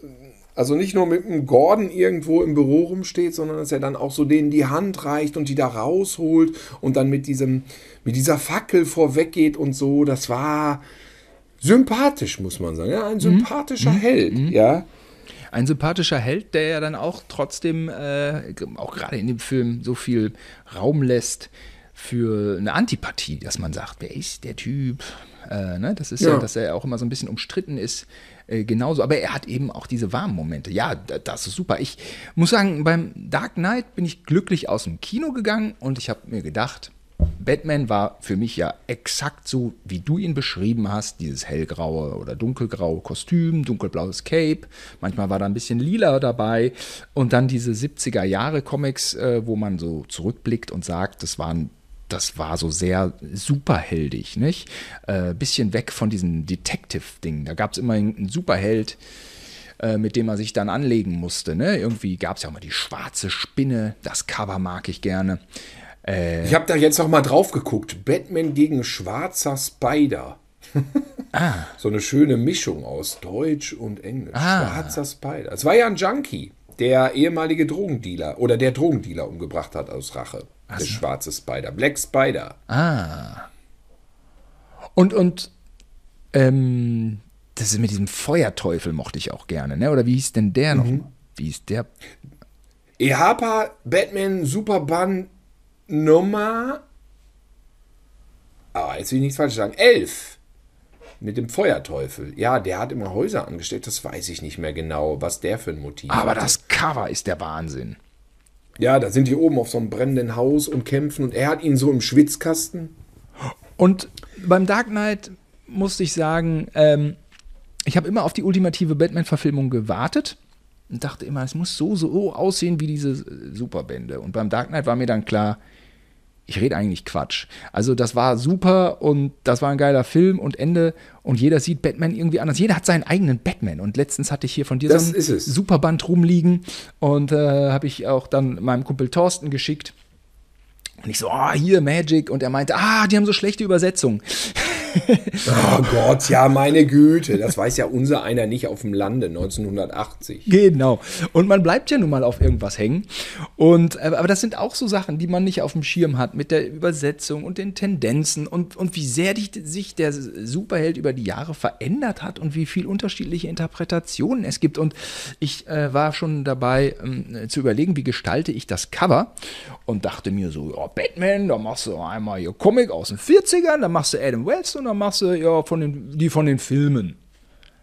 Also nicht nur mit einem Gordon irgendwo im Büro rumsteht, sondern dass er dann auch so denen die Hand reicht und die da rausholt und dann mit diesem, mit dieser Fackel vorweggeht und so. Das war sympathisch, muss man sagen. Ja, ein sympathischer Held, ja. Ein sympathischer Held, der ja dann auch trotzdem, äh, auch gerade in dem Film, so viel Raum lässt für eine Antipathie, dass man sagt, wer ist der Typ? Äh, ne? Das ist ja. Ja. dass er auch immer so ein bisschen umstritten ist. Äh, genauso, aber er hat eben auch diese warmen Momente. Ja, da- das ist super. Ich muss sagen, beim Dark Knight bin ich glücklich aus dem Kino gegangen und ich habe mir gedacht, Batman war für mich ja exakt so, wie du ihn beschrieben hast, dieses hellgraue oder dunkelgraue Kostüm, dunkelblaues Cape, manchmal war da ein bisschen lila dabei und dann diese 70er Jahre Comics, äh, wo man so zurückblickt und sagt, das waren das war so sehr superheldig, nicht? Äh, bisschen weg von diesem Detective-Ding. Da gab es immer einen Superheld, äh, mit dem man sich dann anlegen musste. Ne? Irgendwie gab es ja auch mal die schwarze Spinne. Das Cover mag ich gerne. Ich habe da jetzt noch mal drauf geguckt. Batman gegen schwarzer Spider. So eine schöne Mischung aus Deutsch und Englisch. Schwarzer Spider. Es war ja ein Junkie, der ehemalige Drogendealer oder der Drogendealer umgebracht hat aus Rache. Der schwarze Spider. Black Spider. Und, und ähm, das ist mit diesem Feuerteufel mochte ich auch gerne, ne? Oder wie hieß denn der noch? Wie hieß der? EHPA Batman Superband Nummer. Ah, jetzt will ich nichts falsch sagen. 11. Mit dem Feuerteufel. Ja, der hat immer Häuser angestellt. Das weiß ich nicht mehr genau, was der für ein Motiv Aber hatte. das Cover ist der Wahnsinn. Ja, da sind die oben auf so einem brennenden Haus und kämpfen und er hat ihn so im Schwitzkasten. Und beim Dark Knight musste ich sagen, ähm, ich habe immer auf die ultimative Batman-Verfilmung gewartet und dachte immer, es muss so, so aussehen wie diese Superbände. Und beim Dark Knight war mir dann klar, ich rede eigentlich Quatsch. Also das war super und das war ein geiler Film und Ende und jeder sieht Batman irgendwie anders. Jeder hat seinen eigenen Batman und letztens hatte ich hier von dir Das so ein. Superband rumliegen und äh, habe ich auch dann meinem Kumpel Thorsten geschickt. Und ich so, ah, hier Magic. Und er meinte, ah, die haben so schlechte Übersetzungen. Oh Gott, ja, meine Güte. Das weiß ja unser einer nicht auf dem Lande 1980. Genau. Und man bleibt ja nun mal auf irgendwas hängen. Und, äh, aber das sind auch so Sachen, die man nicht auf dem Schirm hat mit der Übersetzung und den Tendenzen und, und wie sehr sich der Superheld über die Jahre verändert hat und wie viel unterschiedliche Interpretationen es gibt. Und ich äh, war schon dabei ähm, zu überlegen, wie gestalte ich das Cover und dachte mir so, ja, Batman, da machst du einmal hier Comic aus den 40ern, dann machst du Adam West und dann machst du ja von den, die von den Filmen.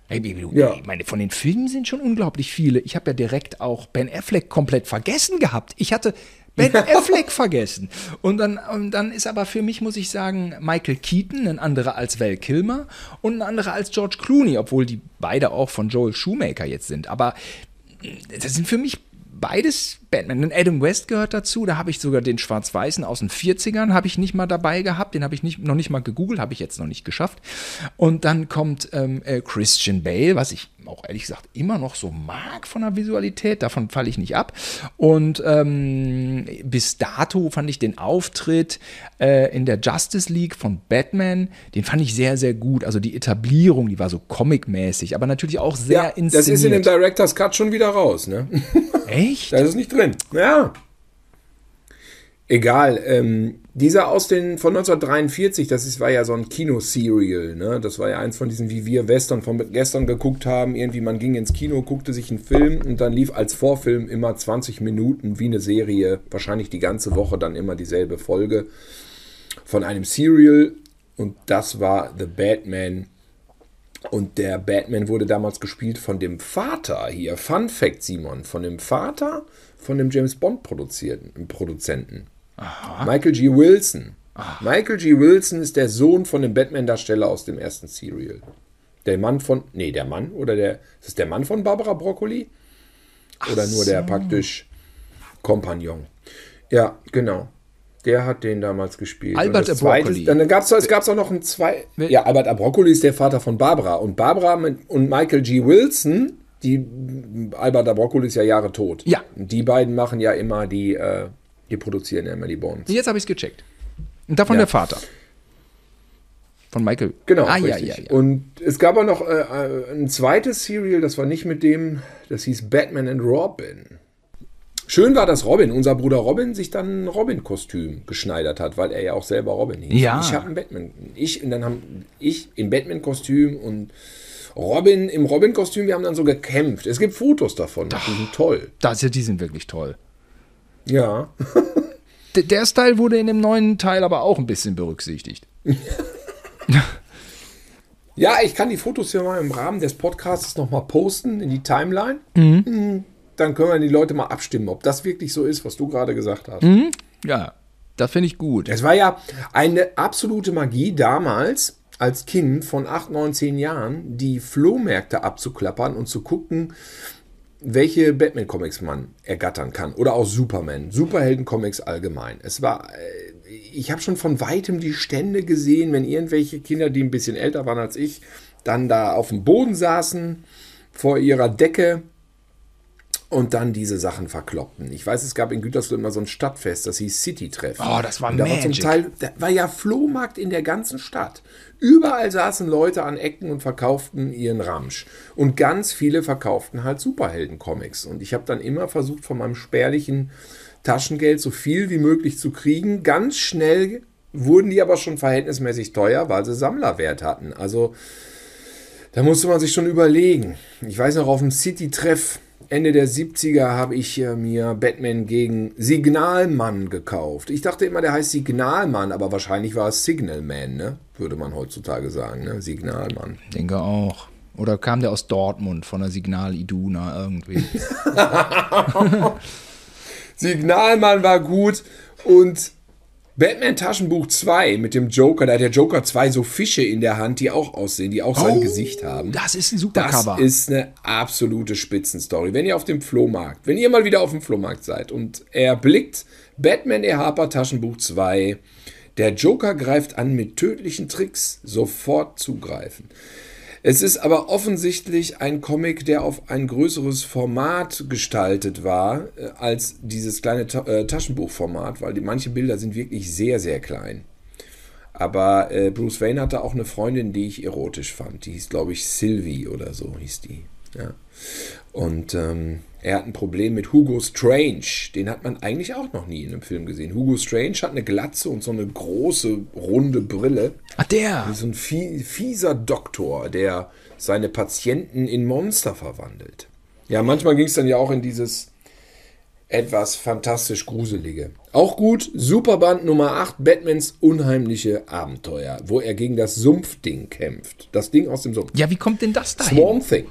Ey, Baby, du, Ja. ich meine, von den Filmen sind schon unglaublich viele. Ich habe ja direkt auch Ben Affleck komplett vergessen gehabt. Ich hatte Ben Affleck vergessen. Und dann, und dann ist aber für mich, muss ich sagen, Michael Keaton ein anderer als Val Kilmer und ein anderer als George Clooney, obwohl die beide auch von Joel Shoemaker jetzt sind. Aber das sind für mich beides Batman. Und Adam West gehört dazu. Da habe ich sogar den Schwarz-Weißen aus den 40ern habe ich nicht mal dabei gehabt. Den habe ich nicht, noch nicht mal gegoogelt, habe ich jetzt noch nicht geschafft. Und dann kommt ähm, äh, Christian Bale, was ich auch ehrlich gesagt immer noch so mag von der Visualität. Davon falle ich nicht ab. Und ähm, bis dato fand ich den Auftritt äh, in der Justice League von Batman, den fand ich sehr, sehr gut. Also die Etablierung, die war so comic-mäßig, aber natürlich auch sehr Ja, inszeniert. das ist in dem Director's Cut schon wieder raus, ne? Echt? Da ist es nicht drin. Ja. Egal. Ähm, dieser aus den von 1943, das ist, war ja so ein Kino-Serial, ne? Das war ja eins von diesen, wie wir Western von gestern geguckt haben. Irgendwie, man ging ins Kino, guckte sich einen Film und dann lief als Vorfilm immer 20 Minuten wie eine Serie, wahrscheinlich die ganze Woche dann immer dieselbe Folge von einem Serial. Und das war The Batman und der Batman wurde damals gespielt von dem Vater hier. Fun Fact, Simon. Von dem Vater von dem James Bond produzierten, Produzenten. Michael G. Wilson. Michael G. Wilson ist der Sohn von dem Batman-Darsteller aus dem ersten Serial. Der Mann von. Nee, der Mann oder der. Ist das der Mann von Barbara Broccoli? Oder nur der praktisch Kompagnon? Ja, genau. Der hat den damals gespielt. Albert Und Broccoli. Dann gab es es gab's auch noch ein zwei. Ja, Albert Abrocoli ist der Vater von Barbara. Und Barbara mit, und Michael G. Wilson, die Albert Abrocoli ist ja Jahre tot. Ja. Die beiden machen ja immer die, äh, die produzieren ja immer die Bonds. Jetzt habe ich es gecheckt. Und davon Ja. der Vater. Von Michael. Genau. Ah, ja, ja, ja. Und es gab auch noch äh, äh, ein zweites Serial, das war nicht mit dem, das hieß Batman and Robin. Schön war, dass Robin, unser Bruder Robin, sich dann ein Robin-Kostüm geschneidert hat, weil er ja auch selber Robin hieß. Ja. Ich habe ein Batman. Ich, und dann haben ich im Batman-Kostüm und Robin im Robin-Kostüm, wir haben dann so gekämpft. Es gibt Fotos davon, die sind toll. Das, die sind wirklich toll. Ja. Der Style wurde in dem neuen Teil aber auch ein bisschen berücksichtigt. Ja, ich kann die Fotos ja mal im Rahmen des Podcasts nochmal posten in die Timeline. Mhm. Dann können wir die Leute mal abstimmen, ob das wirklich so ist, was du gerade gesagt hast. Ja, das finde ich gut. Es war ja eine absolute Magie damals als Kind von 8, 9, 10 Jahren, die Flohmärkte abzuklappern und zu gucken, welche Batman-Comics man ergattern kann. Oder auch Superman, Superhelden-Comics allgemein. Es war, äh, ich, ich habe schon von weitem die Stände gesehen, wenn irgendwelche Kinder, die ein bisschen älter waren als ich, dann da auf dem Boden saßen vor ihrer Decke und dann diese Sachen verkloppten. Ich weiß, es gab in Gütersloh immer so ein Stadtfest, das hieß City-Treff. Oh, das war Und da war zum Magic. Teil, da war ja Flohmarkt in der ganzen Stadt. Überall saßen Leute an Ecken und verkauften ihren Ramsch. Und ganz viele verkauften halt Superhelden-Comics. Und ich habe dann immer versucht, von meinem spärlichen Taschengeld so viel wie möglich zu kriegen. Ganz schnell wurden die aber schon verhältnismäßig teuer, weil sie Sammlerwert hatten. Also da musste man sich schon überlegen. Ich weiß noch, auf dem City-Treff Ende der 70er habe ich äh, mir Batman gegen Signalmann gekauft. Ich dachte immer, der heißt Signalmann, aber wahrscheinlich war es Signalman, ne? Würde man heutzutage sagen, ne? Signalmann. Denke auch. Oder kam der aus Dortmund von der Signal Iduna irgendwie? Signalmann war gut und Batman Taschenbuch 2 mit dem Joker, da hat der Joker zwei so Fische in der Hand, die auch aussehen, die auch sein Gesicht haben. Das ist ein super Das Cover. ist eine absolute Spitzenstory. Wenn ihr auf dem Flohmarkt, wenn ihr mal wieder auf dem Flohmarkt seid und er blickt Batman der Harper Taschenbuch 2, der Joker greift an mit tödlichen Tricks, sofort zugreifen. Es ist aber offensichtlich ein Comic, der auf ein größeres Format gestaltet war, äh, als dieses kleine Ta äh, Taschenbuchformat, weil die, manche Bilder sind wirklich sehr, sehr klein. Aber äh, Bruce Wayne hatte auch eine Freundin, die ich erotisch fand. Die hieß, glaube ich, Sylvie oder so hieß die. Ja. Und ähm, er hat ein Problem mit Hugo Strange. Den hat man eigentlich auch noch nie in einem Film gesehen. Hugo Strange hat eine Glatze und so eine große, runde Brille. Ach, der. So ein fie- fieser Doktor, der seine Patienten in Monster verwandelt. Ja, manchmal ging es dann ja auch in dieses etwas fantastisch Gruselige. Auch gut, Superband Nummer 8, Batmans unheimliche Abenteuer, wo er gegen das Sumpfding kämpft. Das Ding aus dem Sumpf. Ja, wie kommt denn das dahin? Swarm Thing.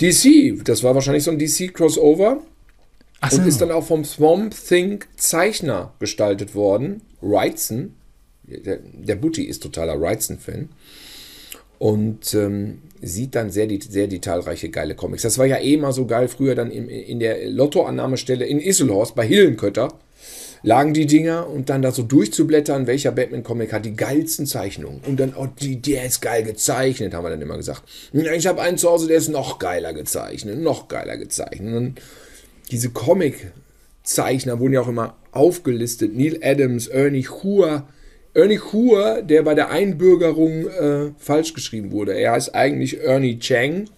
DC, das war wahrscheinlich so ein DC-Crossover so. und ist dann auch vom Swamp Thing Zeichner gestaltet worden. Wrightson. Der, der Butti ist totaler Wrightson-Fan. Und ähm, sieht dann sehr, sehr detailreiche, geile Comics. Das war ja eh mal so geil. Früher dann im, in der Lottoannahmestelle in Isselhorst bei Hillenkötter lagen die Dinger und dann da so durchzublättern, welcher Batman-Comic hat die geilsten Zeichnungen. Und dann, oh, die, der ist geil gezeichnet, haben wir dann immer gesagt. Ich habe einen zu Hause, der ist noch geiler gezeichnet, noch geiler gezeichnet. Und diese Comic-Zeichner wurden ja auch immer aufgelistet. Neil Adams, Ernie Hua. Ernie Hua, der bei der Einbürgerung äh, falsch geschrieben wurde. Er heißt eigentlich Ernie Chang,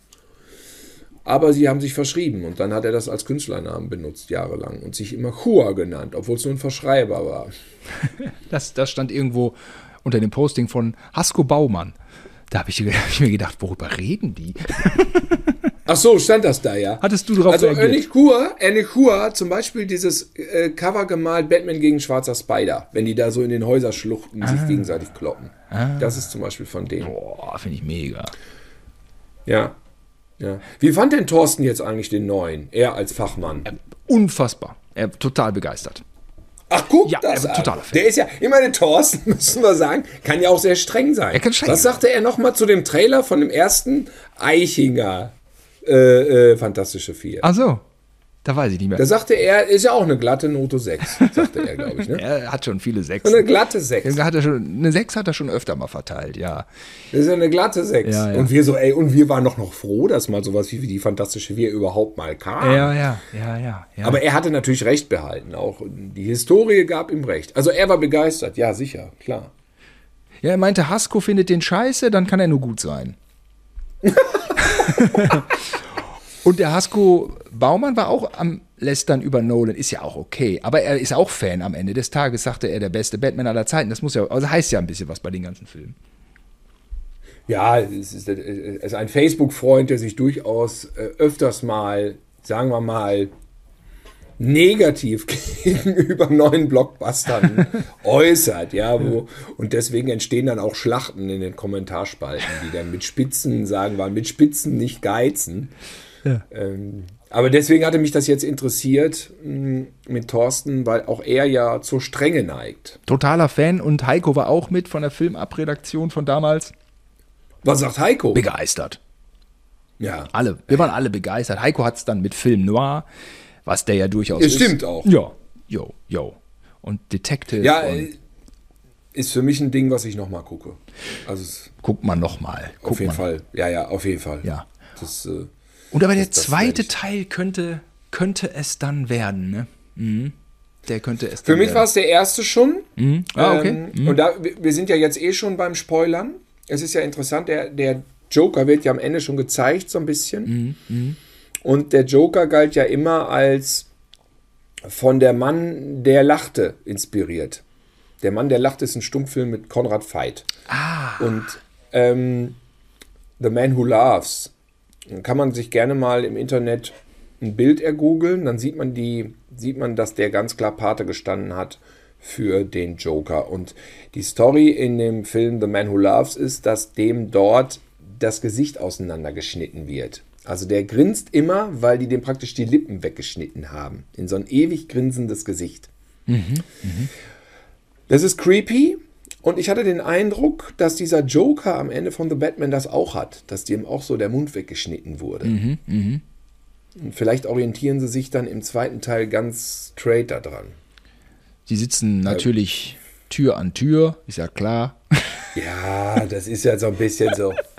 aber sie haben sich verschrieben und dann hat er das als Künstlernamen benutzt jahrelang und sich immer Hua genannt, obwohl es nur ein Verschreiber war. Das, das stand irgendwo unter dem Posting von Hasko Baumann. Da habe ich, hab ich mir gedacht, worüber reden die? Ach so, stand das da, ja. Hattest du darauf Also? Ernie Hua, Ernie Hua zum Beispiel dieses äh, Cover gemalt, Batman gegen Schwarzer Spider, wenn die da so in den Häuserschluchten sich gegenseitig kloppen. Das ist zum Beispiel von denen. Boah, finde ich mega. Ja. Ja. Wie fand denn Thorsten jetzt eigentlich den neuen? Er als Fachmann. Unfassbar. Er total begeistert. Ach, guck Ja, das er Fan. Der ist ja, immer der Thorsten, müssen wir sagen, kann ja auch sehr streng sein. Er kann streng Was sagte er nochmal zu dem Trailer von dem ersten Eichinger äh, äh, Fantastische Vier? Ach so, da weiß ich nicht mehr. Da sagte er, ist ja auch eine glatte Note 6, sagte er, glaube ich. Ne? er hat schon viele Sechs. Eine glatte 6. Hat er schon, eine Sechs hat er schon öfter mal verteilt, ja. Das ist ja eine glatte 6. Ja, ja. Und wir so, ey, und wir waren doch noch froh, dass mal sowas wie die Fantastische Vier überhaupt mal kam. Ja, ja, ja, ja. ja. Aber er hatte natürlich recht behalten. Auch die Historie gab ihm recht. Also er war begeistert, ja, sicher, klar. ja, er meinte, Hasko findet den scheiße, dann kann er nur gut sein. Und der Hasko Baumann war auch am Lästern über Nolan, ist ja auch okay. Aber er ist auch Fan am Ende des Tages, sagte er, der beste Batman aller Zeiten. Das muss ja, also heißt ja ein bisschen was bei den ganzen Filmen. Ja, es ist, es ist ein Facebook-Freund, der sich durchaus äh, öfters mal, sagen wir mal, negativ gegenüber neuen Blockbustern äußert, ja, wo, und deswegen entstehen dann auch Schlachten in den Kommentarspalten, die dann mit Spitzen sagen, weil mit Spitzen nicht geizen. Ähm, aber deswegen hatte mich das jetzt interessiert mh, mit Thorsten, weil auch er ja zur Strenge neigt. Totaler Fan und Heiko war auch mit von der Filmabredaktion von damals. Was sagt Heiko? Begeistert. Ja. Alle. Wir waren alle begeistert. Heiko hat es dann mit Film Noir, was der ja durchaus Es ist. stimmt auch. Ja, jo, jo. und Detective. Ja, und äh, ist für mich ein Ding, was ich nochmal gucke. Also guckt man nochmal. auf jeden Fall. Ja, ja, auf jeden Fall. Ja. Das, äh, Und aber der zweite Teil könnte, könnte es dann werden, ne? Mhm. Der könnte es für mich war es der erste schon. Ah, okay. Ähm, Und da, wir sind ja jetzt eh schon beim Spoilern. Es ist ja interessant, der, der Joker wird ja am Ende schon gezeigt, so ein bisschen. Und der Joker galt ja immer als von der Mann, der lachte, inspiriert. Der Mann, der lachte, ist ein Stummfilm mit Konrad Veidt. Ah. Und ähm, The Man Who Laughs dann kann man sich gerne mal im Internet ein Bild ergoogeln, dann sieht man die, sieht man, dass der ganz klar Pate gestanden hat für den Joker. Und die Story in dem Film The Man Who Loves ist, dass dem dort das Gesicht auseinandergeschnitten wird. Also der grinst immer, weil die dem praktisch die Lippen weggeschnitten haben. In so ein ewig grinsendes Gesicht. Das ist creepy. Und ich hatte den Eindruck, dass dieser Joker am Ende von The Batman das auch hat, dass dem auch so der Mund weggeschnitten wurde. Und vielleicht orientieren sie sich dann im zweiten Teil ganz straight da dran. Die sitzen natürlich Tür an Tür, ist ja klar. Ja, das ist ja so ein bisschen so.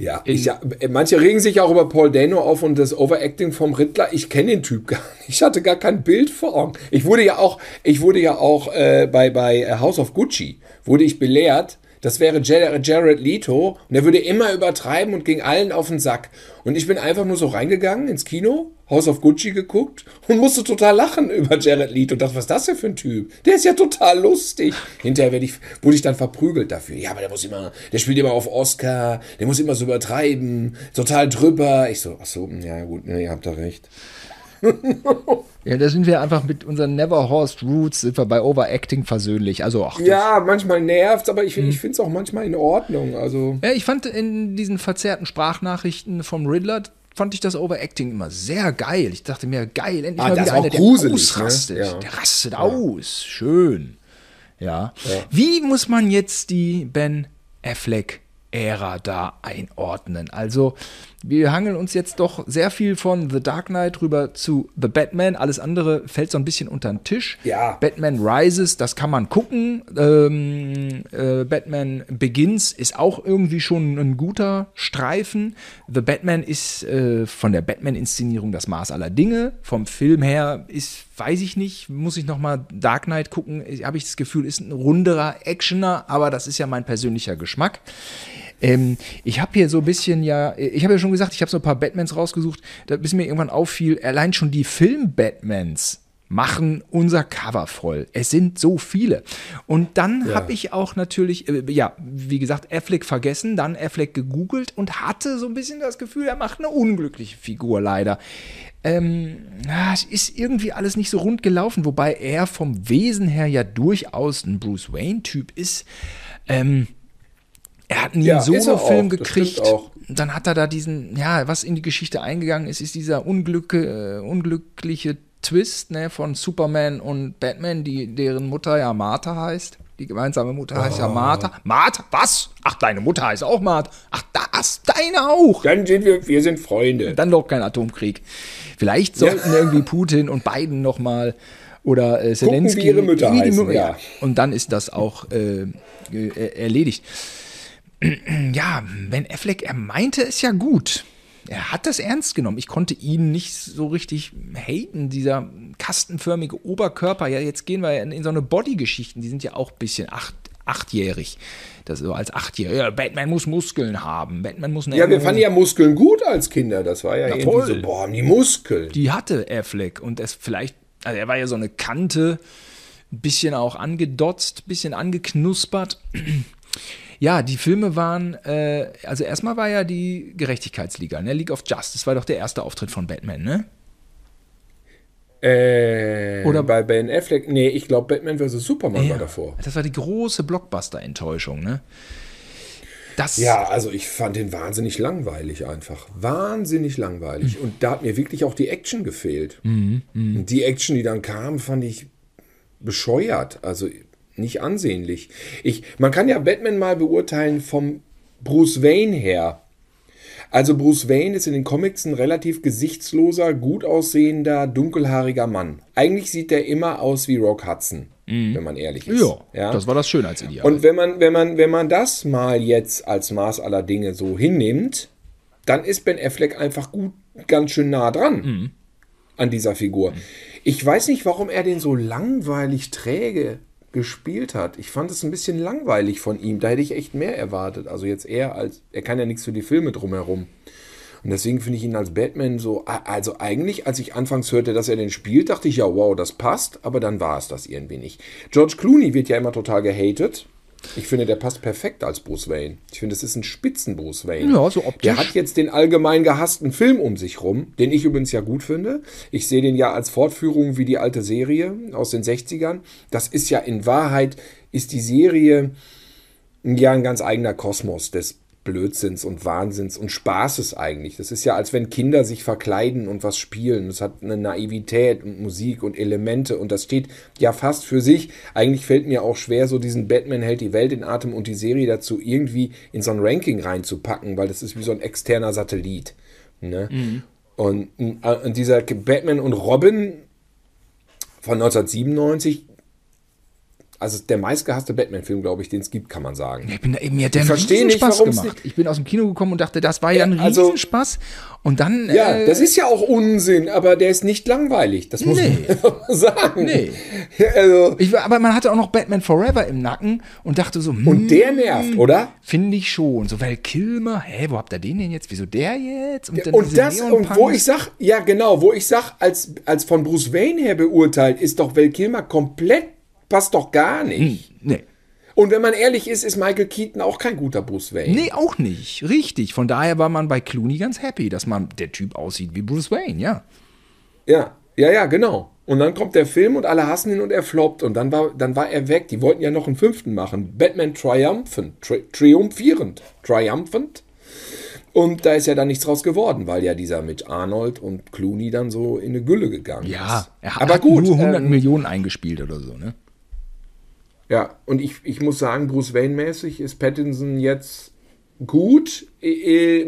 Ja, ich, ja, manche regen sich auch über Paul Dano auf und das Overacting vom Riddler. Ich kenne den Typ gar nicht. Ich hatte gar kein Bild vor Augen. Ich wurde ja auch, ich wurde ja auch äh, bei, bei House of Gucci, wurde ich belehrt, das wäre Jared, Leto und der würde immer übertreiben und ging allen auf den Sack. Und ich bin einfach nur so reingegangen ins Kino, House of Gucci geguckt und musste total lachen über Jared Leto. Und dachte, was ist das denn für ein Typ? Der ist ja total lustig. Hinterher ich, wurde ich dann verprügelt dafür. Ja, aber der muss immer, der spielt immer auf Oscar, der muss immer so übertreiben, total drüber. Ich so, ach so, ja gut, ne, ihr habt da recht. Ja, da sind wir einfach mit unseren Never Horsed Roots, sind wir bei Overacting versöhnlich. Also, ach, Ja, manchmal nervt's, aber ich, ich finde es auch manchmal in Ordnung. Also, Ja, ich fand in diesen verzerrten Sprachnachrichten vom Riddler fand ich das Overacting immer sehr geil. Ich dachte mir, geil, endlich Ah, mal das wieder einer, der ausrastet. ne? Ja. Der rastet aus. Schön. Ja. Wie muss man jetzt die Ben Affleck Ära da einordnen? Also, wir hangeln uns jetzt doch sehr viel von The Dark Knight rüber zu The Batman. Alles andere fällt so ein bisschen unter den Tisch. Ja. Batman Rises, das kann man gucken. Ähm, äh, Batman Begins ist auch irgendwie schon ein guter Streifen. The Batman ist äh, von der Batman-Inszenierung das Maß aller Dinge. Vom Film her ist, weiß ich nicht, muss ich noch mal Dark Knight gucken. Habe ich das Gefühl, ist ein runderer Actioner, aber das ist ja mein persönlicher Geschmack. Ähm, ich habe hier so ein bisschen ja, ich habe ja schon gesagt, ich habe so ein paar Batmans rausgesucht, da bis mir irgendwann auffiel, allein schon die Film-Batmans machen unser Cover voll. Es sind so viele. Und dann habe ich auch natürlich, äh, ja, wie gesagt, Affleck vergessen, dann Affleck gegoogelt und hatte so ein bisschen das Gefühl, er macht eine unglückliche Figur leider. Ähm, ja, es ist irgendwie alles nicht so rund gelaufen, wobei er vom Wesen her ja durchaus ein Bruce Wayne-Typ ist. Ähm, er hat nie Ja, einen Solo-Film gekriegt. Dann hat er da diesen, ja, was in die Geschichte eingegangen ist, ist dieser unglücke, äh, unglückliche Twist ne, von Superman und Batman, die, deren Mutter ja Martha heißt. Die gemeinsame Mutter heißt ja Ah. Martha. Martha? Was? Ach, deine Mutter heißt auch Martha. Ach, das, deine auch. dann sind wir, wir sind Freunde. Dann doch kein Atomkrieg. Vielleicht sollten irgendwie Putin und Biden noch mal oder äh, Zelensky wie ihre Mütter wie die heißen, ja. Und dann ist das auch äh, erledigt. Ja, Ben Affleck, er meinte es ja gut. Er hat das ernst genommen. Ich konnte ihn nicht so richtig haten, dieser kastenförmige Oberkörper. Ja, jetzt gehen wir in, in so eine Body-Geschichten, die sind ja auch ein bisschen acht, achtjährig. Das so als Achtjähriger. Ja, Batman muss Muskeln haben. Batman muss Ja, wir fanden ja Muskeln gut als Kinder. Das war ja, irgendwie voll. so, boah, die Muskeln. die hatte Affleck und es vielleicht, also er war ja so eine Kante, ein bisschen auch angedotzt, ein bisschen angeknuspert. Ja, die Filme waren, äh, also erstmal war ja die Gerechtigkeitsliga, ne? League of Justice war doch der erste Auftritt von Batman, ne? Äh, Oder- bei Ben Affleck, nee, ich glaube Batman vs. Superman war davor. Das war die große Blockbuster-Enttäuschung, ne? Das, Ja, also ich fand den wahnsinnig langweilig einfach. Wahnsinnig langweilig. Hm. Und da hat mir wirklich auch die Action gefehlt. Mhm, Und die Action, die dann kam, fand ich bescheuert. Also nicht ansehnlich. Ich, man kann ja Batman mal beurteilen vom Bruce Wayne her. Also Bruce Wayne ist in den Comics ein relativ gesichtsloser, gut aussehender, dunkelhaariger Mann. Eigentlich sieht er immer aus wie Rock Hudson, wenn man ehrlich ist. Ja, das war das Schönheitsideal. Und wenn man, wenn man, wenn man das mal jetzt als Maß aller Dinge so hinnimmt, dann ist Ben Affleck einfach gut, ganz schön nah dran an dieser Figur. Ich weiß nicht, warum er den so langweilig träge gespielt hat. Ich fand es ein bisschen langweilig von ihm. Da hätte ich echt mehr erwartet. Also jetzt eher als, er kann ja nichts für die Filme drumherum. Und deswegen finde ich ihn als Batman so, also eigentlich, als ich anfangs hörte, dass er den spielt, dachte ich, ja, wow, das passt, aber dann war es das irgendwie nicht. George Clooney wird ja immer total gehatet. Ich finde, der passt perfekt als Bruce Wayne. Ich finde, es ist ein Spitzen Bruce Wayne. Ja, so optisch. Der hat jetzt den allgemein gehassten Film um sich rum, den ich übrigens ja gut finde. Ich sehe den ja als Fortführung wie die alte Serie aus den 60ern. Das ist ja in Wahrheit, ist die Serie ja ein ganz eigener Kosmos des Blödsinns und Wahnsinns und Spaßes eigentlich. Das ist ja, als wenn Kinder sich verkleiden und was spielen. Das hat eine Naivität und Musik und Elemente und das steht ja fast für sich. Eigentlich fällt mir auch schwer, so diesen Batman hält die Welt in Atem und die Serie dazu irgendwie in so ein Ranking reinzupacken, weil das ist wie so ein externer Satellit. Ne? Und, äh, und dieser Batman und Robin von 1997 also der meistgehasste Batman-Film, glaube ich, den es gibt, kann man sagen. Ich bin da eben, hat der verstehe nicht, warum's gemacht. Ich bin aus dem Kino gekommen und dachte, das war ja ein also- Riesenspaß. Und dann. Ja, äh, das ist ja auch Unsinn, aber der ist nicht langweilig. Das muss Nee. man sagen. Nee. Also, ich, aber man hatte auch noch Batman Forever im Nacken und dachte so, hm, und der nervt, oder? finde ich schon. So, weil Kilmer, hä, wo habt ihr den denn jetzt? Wieso der jetzt? Und diese das, und wo ich sag, ja genau, wo ich sag, als, als von Bruce Wayne her beurteilt, ist doch Val Kilmer komplett, passt doch gar nicht. Nee. Und wenn man ehrlich ist, ist Michael Keaton auch kein guter Bruce Wayne. Nee, auch nicht. Richtig. Von daher war man bei Clooney ganz happy, dass man der Typ aussieht wie Bruce Wayne, ja. Ja, ja, ja, genau. Und dann kommt der Film und alle hassen ihn und er floppt. Und dann war, dann war er weg. Die wollten ja noch einen fünften machen. Batman Triumphant. Tri triumphierend. Triumphant. Und da ist ja dann nichts draus geworden, weil ja dieser mit Arnold und Clooney dann so in eine Gülle gegangen Ja, ist. er hat, Aber gut. nur 100 ähm, Millionen eingespielt oder so, ne? Ja, und ich, ich muss sagen, Bruce Wayne-mäßig ist Pattinson jetzt gut.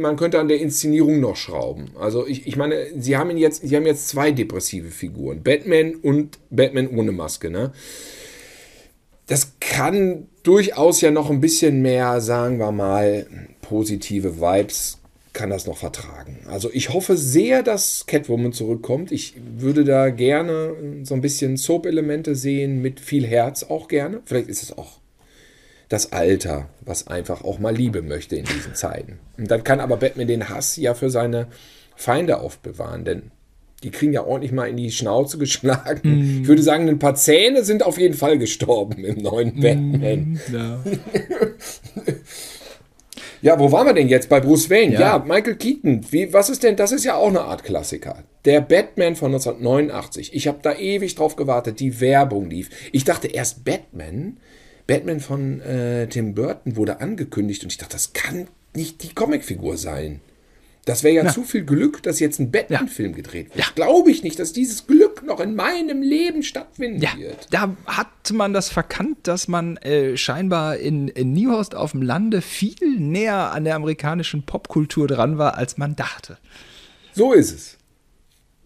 Man könnte an der Inszenierung noch schrauben. Also ich, ich meine, sie haben ihn jetzt, sie haben jetzt zwei depressive Figuren. Batman und Batman ohne Maske, ne? Das kann durchaus ja noch ein bisschen mehr, sagen wir mal, positive Vibes kann das noch vertragen. Also ich hoffe sehr, dass Catwoman zurückkommt. Ich würde da gerne so ein bisschen Soap-Elemente sehen, mit viel Herz auch gerne. Vielleicht ist es auch das Alter, was einfach auch mal Liebe möchte in diesen Zeiten. Und dann kann aber Batman den Hass ja für seine Feinde aufbewahren, denn die kriegen ja ordentlich mal in die Schnauze geschlagen. Ich würde sagen, ein paar Zähne sind auf jeden Fall gestorben im neuen Batman. Ja. Ja, wo waren wir denn jetzt? Bei Bruce Wayne. Ja, Ja. Michael Keaton. Wie, was ist denn? Das ist ja auch eine Art Klassiker. Der Batman von 1989. Ich habe da ewig drauf gewartet. Die Werbung lief. Ich dachte erst Batman. Batman von äh, Tim Burton wurde angekündigt und ich dachte, das kann nicht die Comicfigur sein. Das wäre ja, zu viel Glück, dass jetzt ein Batman-Film gedreht wird. Ja. Glaube ich nicht, dass dieses Glück noch in meinem Leben stattfinden Ja, wird. da hat man das verkannt, dass man äh, scheinbar in, in Newhorst auf dem Lande viel näher an der amerikanischen Popkultur dran war, als man dachte. So ist es.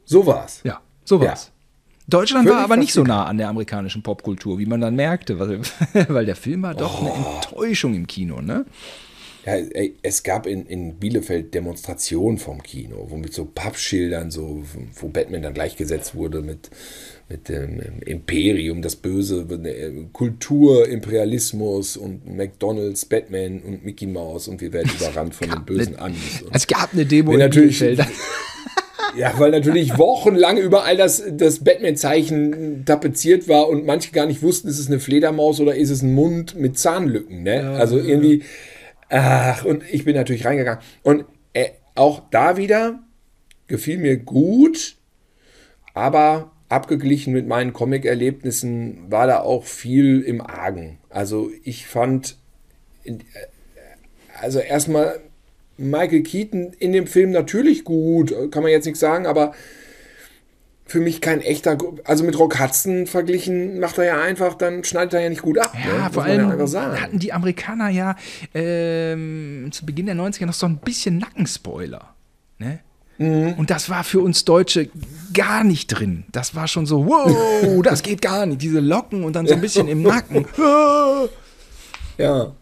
So war's. Ja, so war's. Deutschland Völlig war aber nicht so nah an der amerikanischen Popkultur, wie man dann merkte, weil, weil der Film war doch eine Enttäuschung im Kino, ne? Ja, ey, es gab in, in Bielefeld Demonstrationen vom Kino, wo mit so Pappschildern, so, wo Batman dann gleichgesetzt wurde mit, mit dem Imperium, das Böse, äh, Kultur, Imperialismus und McDonalds, Batman und Mickey Mouse und wir werden überrannt von den bösen Amis. Es gab eine Demo in natürlich- Bielefeld. ja, weil natürlich wochenlang überall das, das Batman-Zeichen tapeziert war und manche gar nicht wussten, ist es eine Fledermaus oder ist es ein Mund mit Zahnlücken. Ne? also irgendwie, ach, und ich bin natürlich reingegangen. Und äh, auch da wieder gefiel mir gut, aber abgeglichen mit meinen Comic-Erlebnissen war da auch viel im Argen. Also ich fand, äh, also erstmal Michael Keaton in dem Film natürlich gut, kann man jetzt nicht sagen, aber für mich kein echter, also mit Rock Hudson verglichen, macht er ja einfach, dann schneidet er ja nicht gut ab. Ja, ne? Vor allem ja hatten die Amerikaner ja ähm, zu Beginn der 90er noch so ein bisschen Nackenspoiler. Ne? Mhm. Und das war für uns Deutsche gar nicht drin. Das war schon so, wow, das geht gar nicht. Diese Locken und dann so ein bisschen im Nacken. Ja.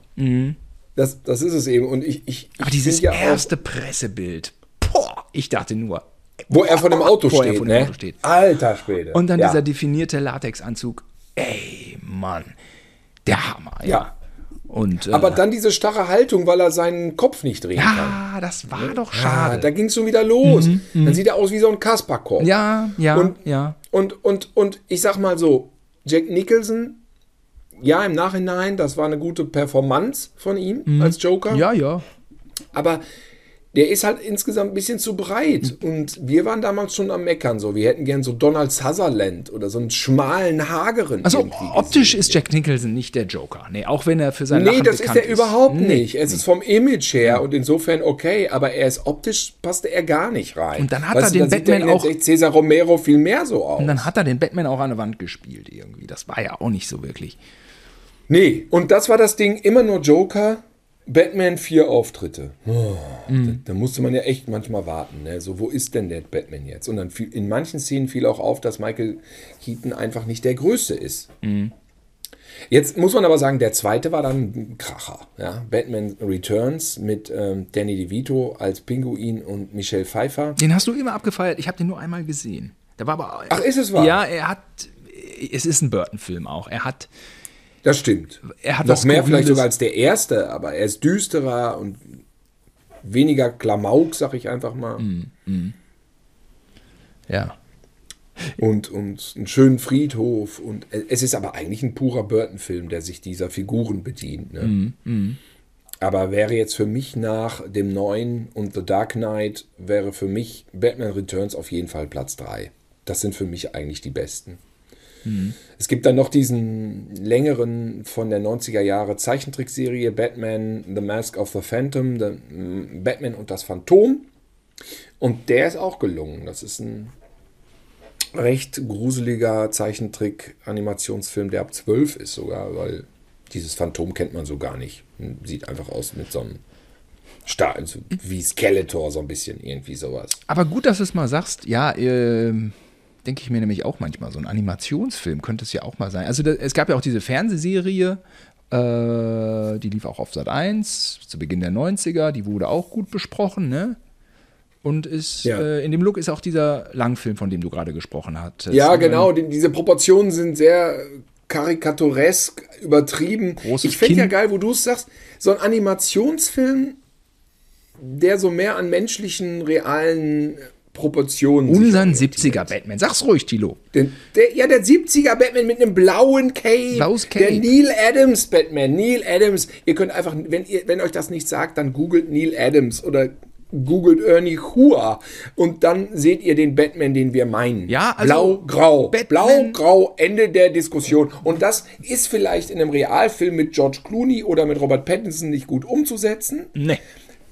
Das, das ist es eben. Und ich, ich, Aber ich dieses find ja erste Pressebild, boah, ich dachte nur. Wo er vor dem Auto Wo er steht, vor dem ne? Auto steht. Alter Schwede. Und dann ja. dieser definierte Latexanzug. Ey, Mann, der Hammer, ja. Ja. Und, äh, Aber dann diese starre Haltung, weil er seinen Kopf nicht drehen kann. ja, das war doch Ah, schade. da ging es schon wieder los. Dann sieht er aus wie so ein Kasperkopf. Mhm, ja, ja, Und- ja. Und, und, und ich sag mal so, Jack Nicholson, ja, im Nachhinein, das war eine gute Performance von ihm als Joker. Mhm. Ja, ja. Aber der ist halt insgesamt ein bisschen zu breit. Und wir waren damals schon am Meckern so. Wir hätten gern so Donald Sutherland oder so einen schmalen, hageren. Also optisch gesehen. ist Jack Nicholson nicht der Joker. Nee, auch wenn er für sein Nee, Lachen das ist er überhaupt Nee. nicht. Es ist vom Image her und insofern okay, aber er ist optisch, passte er gar nicht rein. Und dann hat Weißt er den Batman er in auch- der Cesar Romero viel mehr so aus. Und dann hat er den Batman auch an der Wand gespielt irgendwie. Das war ja auch nicht so wirklich. Nee, und das war das Ding, immer nur Joker, Batman vier Auftritte. Oh, Mhm. da, da musste man ja echt manchmal warten. Ne? So, wo ist denn der Batman jetzt? Und dann fiel, in manchen Szenen fiel auch auf, dass Michael Keaton einfach nicht der Größte ist. Mhm. Jetzt muss man aber sagen, der zweite war dann ein Kracher. Ja? Batman Returns mit ähm, Danny DeVito als Pinguin und Michelle Pfeiffer. Den hast du immer abgefeiert. Ich habe den nur einmal gesehen. Da war aber. Ach, ist es wahr? Ja, er hat. Es ist ein Burton-Film auch. Er hat. Das stimmt. Er hat Noch mehr vielleicht Skurriles. sogar als der erste, aber er ist düsterer und weniger Klamauk, sag ich einfach mal. Mhm. Ja. Und, und einen schönen Friedhof. Und es ist aber eigentlich ein purer Burton-Film, der sich dieser Figuren bedient. Ne? Mhm, Aber wäre jetzt für mich nach dem neuen und The Dark Knight, wäre für mich Batman Returns auf jeden Fall Platz 3. Das sind für mich eigentlich die besten. Mhm. Es gibt dann noch diesen längeren von der 90er Jahre Zeichentrickserie Batman The Mask of the Phantom, the, mm, Batman und das Phantom. Und der ist auch gelungen. Das ist ein recht gruseliger Zeichentrick-Animationsfilm, der ab 12 ist sogar, weil dieses Phantom kennt man so gar nicht. Sieht einfach aus mit so einem Star so wie Skeletor, so ein bisschen irgendwie sowas. Aber gut, dass du es mal sagst. Ja, ähm, denke ich mir nämlich auch manchmal. So ein Animationsfilm könnte es ja auch mal sein. Also da, es gab ja auch diese Fernsehserie, äh, die lief auch auf Sat 1 zu Beginn der 90er. Die wurde auch gut besprochen, ne? Und ist, Ja. äh, in dem Look ist auch dieser Langfilm, von dem du gerade gesprochen hast. Ja, genau. Die, diese Proportionen sind sehr karikaturesk übertrieben. Großes ich finde ja geil, wo du es sagst, so ein Animationsfilm, der so mehr an menschlichen, realen Proportionen. Unseren orientiert. 70er Batman. Sag's ruhig, Tilo. Den, der, ja, der 70er Batman mit einem blauen Cape. Blaues Cape. Der Neil Adams Batman. Neil Adams. Ihr könnt einfach, wenn, ihr, wenn euch das nicht sagt, dann googelt Neil Adams oder googelt Ernie Hua und dann seht ihr den Batman, den wir meinen. Ja, also Blau-Grau. Batman- Blau-Grau, Ende der Diskussion. Und das ist vielleicht in einem Realfilm mit George Clooney oder mit Robert Pattinson nicht gut umzusetzen. Nee.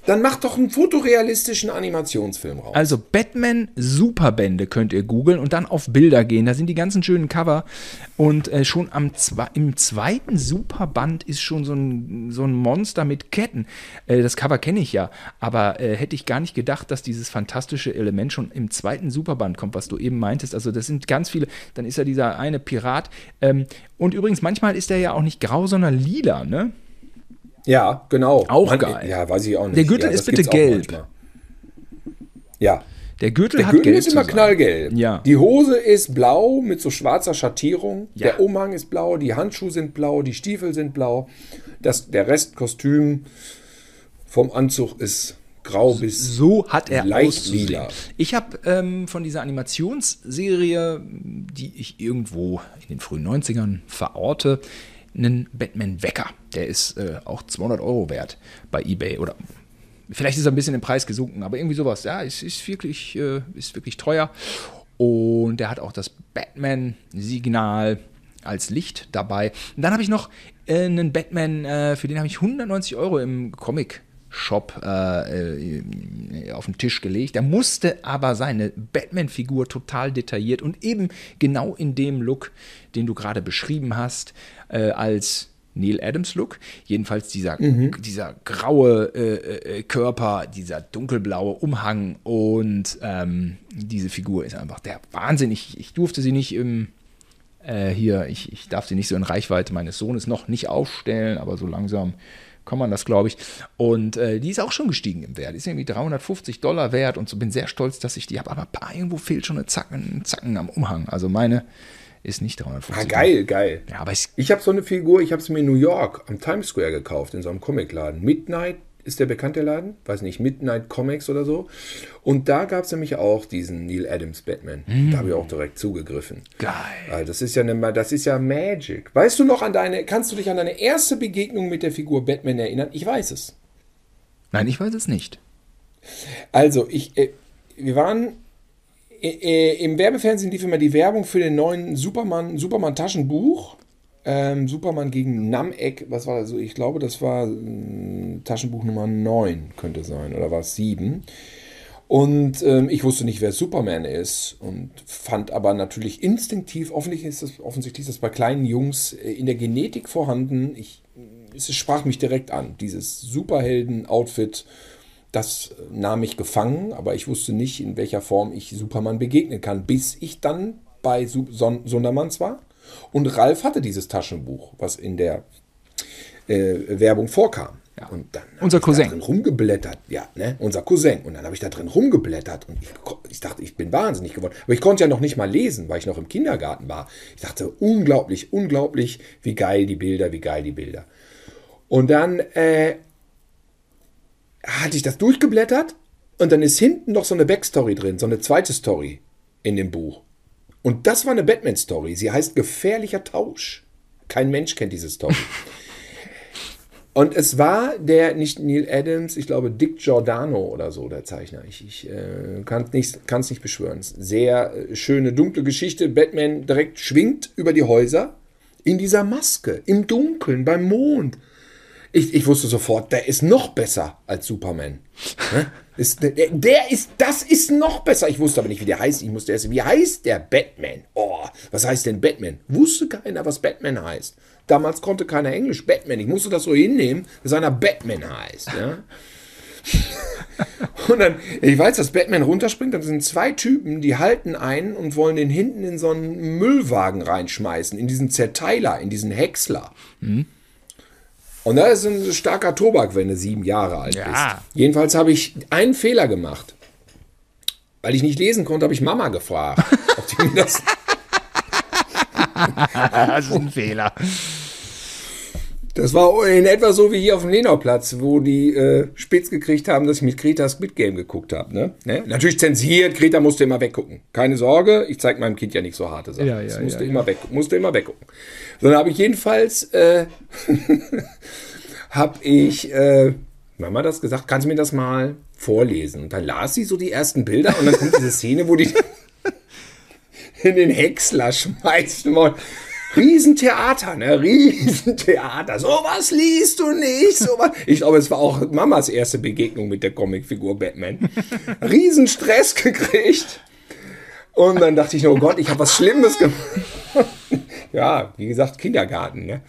Dann macht doch einen fotorealistischen Animationsfilm raus. Also Batman Superbände könnt ihr googeln und dann auf Bilder gehen. Da sind die ganzen schönen Cover. Und äh, schon am zwe im zweiten Superband ist schon so ein, so ein Monster mit Ketten. Äh, das Cover kenne ich ja. Aber äh, hätte ich gar nicht gedacht, dass dieses fantastische Element schon im zweiten Superband kommt, was du eben meintest. Also das sind ganz viele. Dann ist ja dieser eine Pirat. Ähm, und übrigens, manchmal ist er ja auch nicht grau, sondern lila, ne? Ja, genau. Auch geil. Ja, weiß ich auch nicht. Der Gürtel ja, ist bitte gelb. Ja. Der Gürtel Der hat Gürtel gelb ist immer knallgelb. Ja. Die Hose ist blau mit so schwarzer Schattierung. Ja. Der Umhang ist blau, die Handschuhe sind blau, die Stiefel sind blau. Das, der Restkostüm vom Anzug ist grau bis So hat er Leicht lila. Ich habe ähm, von dieser Animationsserie, die ich irgendwo in den frühen 90ern verorte, einen Batman-Wecker. Der ist äh, auch 200 Euro wert bei eBay oder vielleicht ist er ein bisschen im Preis gesunken, aber irgendwie sowas. Ja, es ist wirklich, äh, ist wirklich teuer. Und der hat auch das Batman-Signal als Licht dabei. Und dann habe ich noch äh, einen Batman, äh, für den habe ich 190 Euro im Comic Shop äh, äh, auf den Tisch gelegt. Er musste aber seine Batman-Figur total detailliert und eben genau in dem Look, den du gerade beschrieben hast, äh, als Neil Adams Look. Jedenfalls dieser, dieser graue äh, äh, Körper, dieser dunkelblaue Umhang und ähm, diese Figur ist einfach der Wahnsinn. Ich, ich durfte sie nicht im äh, hier, ich, ich darf sie nicht so in Reichweite meines Sohnes noch nicht aufstellen, aber so langsam kann man das, glaube ich. Und äh, die ist auch schon gestiegen im Wert. Die ist irgendwie 350 Dollar wert und so bin sehr stolz, dass ich die habe. Aber irgendwo fehlt schon eine Zacken, ein Zacken am Umhang. Also meine ist nicht 350 Ah, geil, geil. Ja, aber es Ich habe so eine Figur, ich habe sie mir in New York am Times Square gekauft, in so einem Comicladen. Midnight ist der bekannte Laden, weiß nicht, Midnight Comics oder so. Und da gab es nämlich auch diesen Neil Adams Batman. Da habe ich auch direkt zugegriffen. geil. Also das ist ja eine, das ist ja Magic. Weißt du noch an deine, kannst du dich an deine erste Begegnung mit der Figur Batman erinnern? Ich weiß es. Nein, ich weiß es nicht. Also, ich, äh, wir waren im Werbefernsehen lief immer die Werbung für den neuen Superman, Superman Taschenbuch. Ähm, Superman gegen Namek, was war das so? Ich glaube, das war äh, Taschenbuch Nummer 9, könnte sein, oder war es 7. Und ähm, ich wusste nicht, wer Superman ist und fand aber natürlich instinktiv, offensichtlich ist das, offensichtlich ist das bei kleinen Jungs äh, in der Genetik vorhanden. Ich, es sprach mich direkt an, dieses Superhelden-Outfit das nahm mich gefangen, aber ich wusste nicht, in welcher Form ich Superman begegnen kann, bis ich dann bei Sondermanns war. Und Ralf hatte dieses Taschenbuch, was in der äh, Werbung vorkam. Und dann Unser ich Cousin. Da drin rumgeblättert. Ja, ne? Unser Cousin. Und dann habe ich da drin rumgeblättert und ich, ich dachte, ich bin wahnsinnig geworden. Aber ich konnte ja noch nicht mal lesen, weil ich noch im Kindergarten war. Ich dachte, unglaublich, unglaublich, wie geil die Bilder, wie geil die Bilder. Und dann äh, hatte ich das durchgeblättert und dann ist hinten noch so eine Backstory drin, so eine zweite Story in dem Buch. Und das war eine Batman-Story. Sie heißt Gefährlicher Tausch. Kein Mensch kennt diese Story. Und es war der, nicht Neil Adams, ich glaube Dick Giordano oder so, der Zeichner. Ich, ich äh, kann es nicht, kann's nicht beschwören. Sehr äh, schöne, dunkle Geschichte. Batman direkt schwingt über die Häuser in dieser Maske, im Dunkeln, beim Mond. Ich, ich wusste sofort, der ist noch besser als Superman. Ist, der, der ist, das ist noch besser. Ich wusste aber nicht, wie der heißt. Ich musste erst, wie heißt der Batman? Oh, was heißt denn Batman? Wusste keiner, was Batman heißt. Damals konnte keiner Englisch. Batman. Ich musste das so hinnehmen, dass einer Batman heißt. Ja? Und dann, ich weiß, dass Batman runterspringt, dann sind zwei Typen, die halten einen und wollen den hinten in so einen Müllwagen reinschmeißen, in diesen Zerteiler, in diesen Häcksler. Und da ist ein starker Tobak, wenn du sieben Jahre alt Ja. bist. Jedenfalls habe ich einen Fehler gemacht. Weil ich nicht lesen konnte, habe ich Mama gefragt, ob die mir das Das ist ein Fehler. Das war in etwa so wie hier auf dem Lenauplatz, wo die äh, spitz gekriegt haben, dass ich mit Greta Squid Game geguckt habe. Ne? Ne? Natürlich zensiert, Greta musste immer weggucken. Keine Sorge, ich zeige meinem Kind ja nicht so harte Sachen. Ja, ja, es musste, ja, immer Weg, musste immer weggucken. So, dann habe ich jedenfalls, äh, habe ich, äh, Mama das gesagt, kannst du mir das mal vorlesen? Und dann las sie so die ersten Bilder und dann kommt diese Szene, wo die in den Häcksler schmeißen wollen. Riesentheater, ne? Riesentheater. Sowas liest du nicht. Sowas. Ich glaube, es war auch Mamas erste Begegnung mit der Comicfigur Batman. Riesenstress gekriegt. Und dann dachte ich, oh Gott, ich habe was Schlimmes gemacht. ja, wie gesagt, Kindergarten, ne?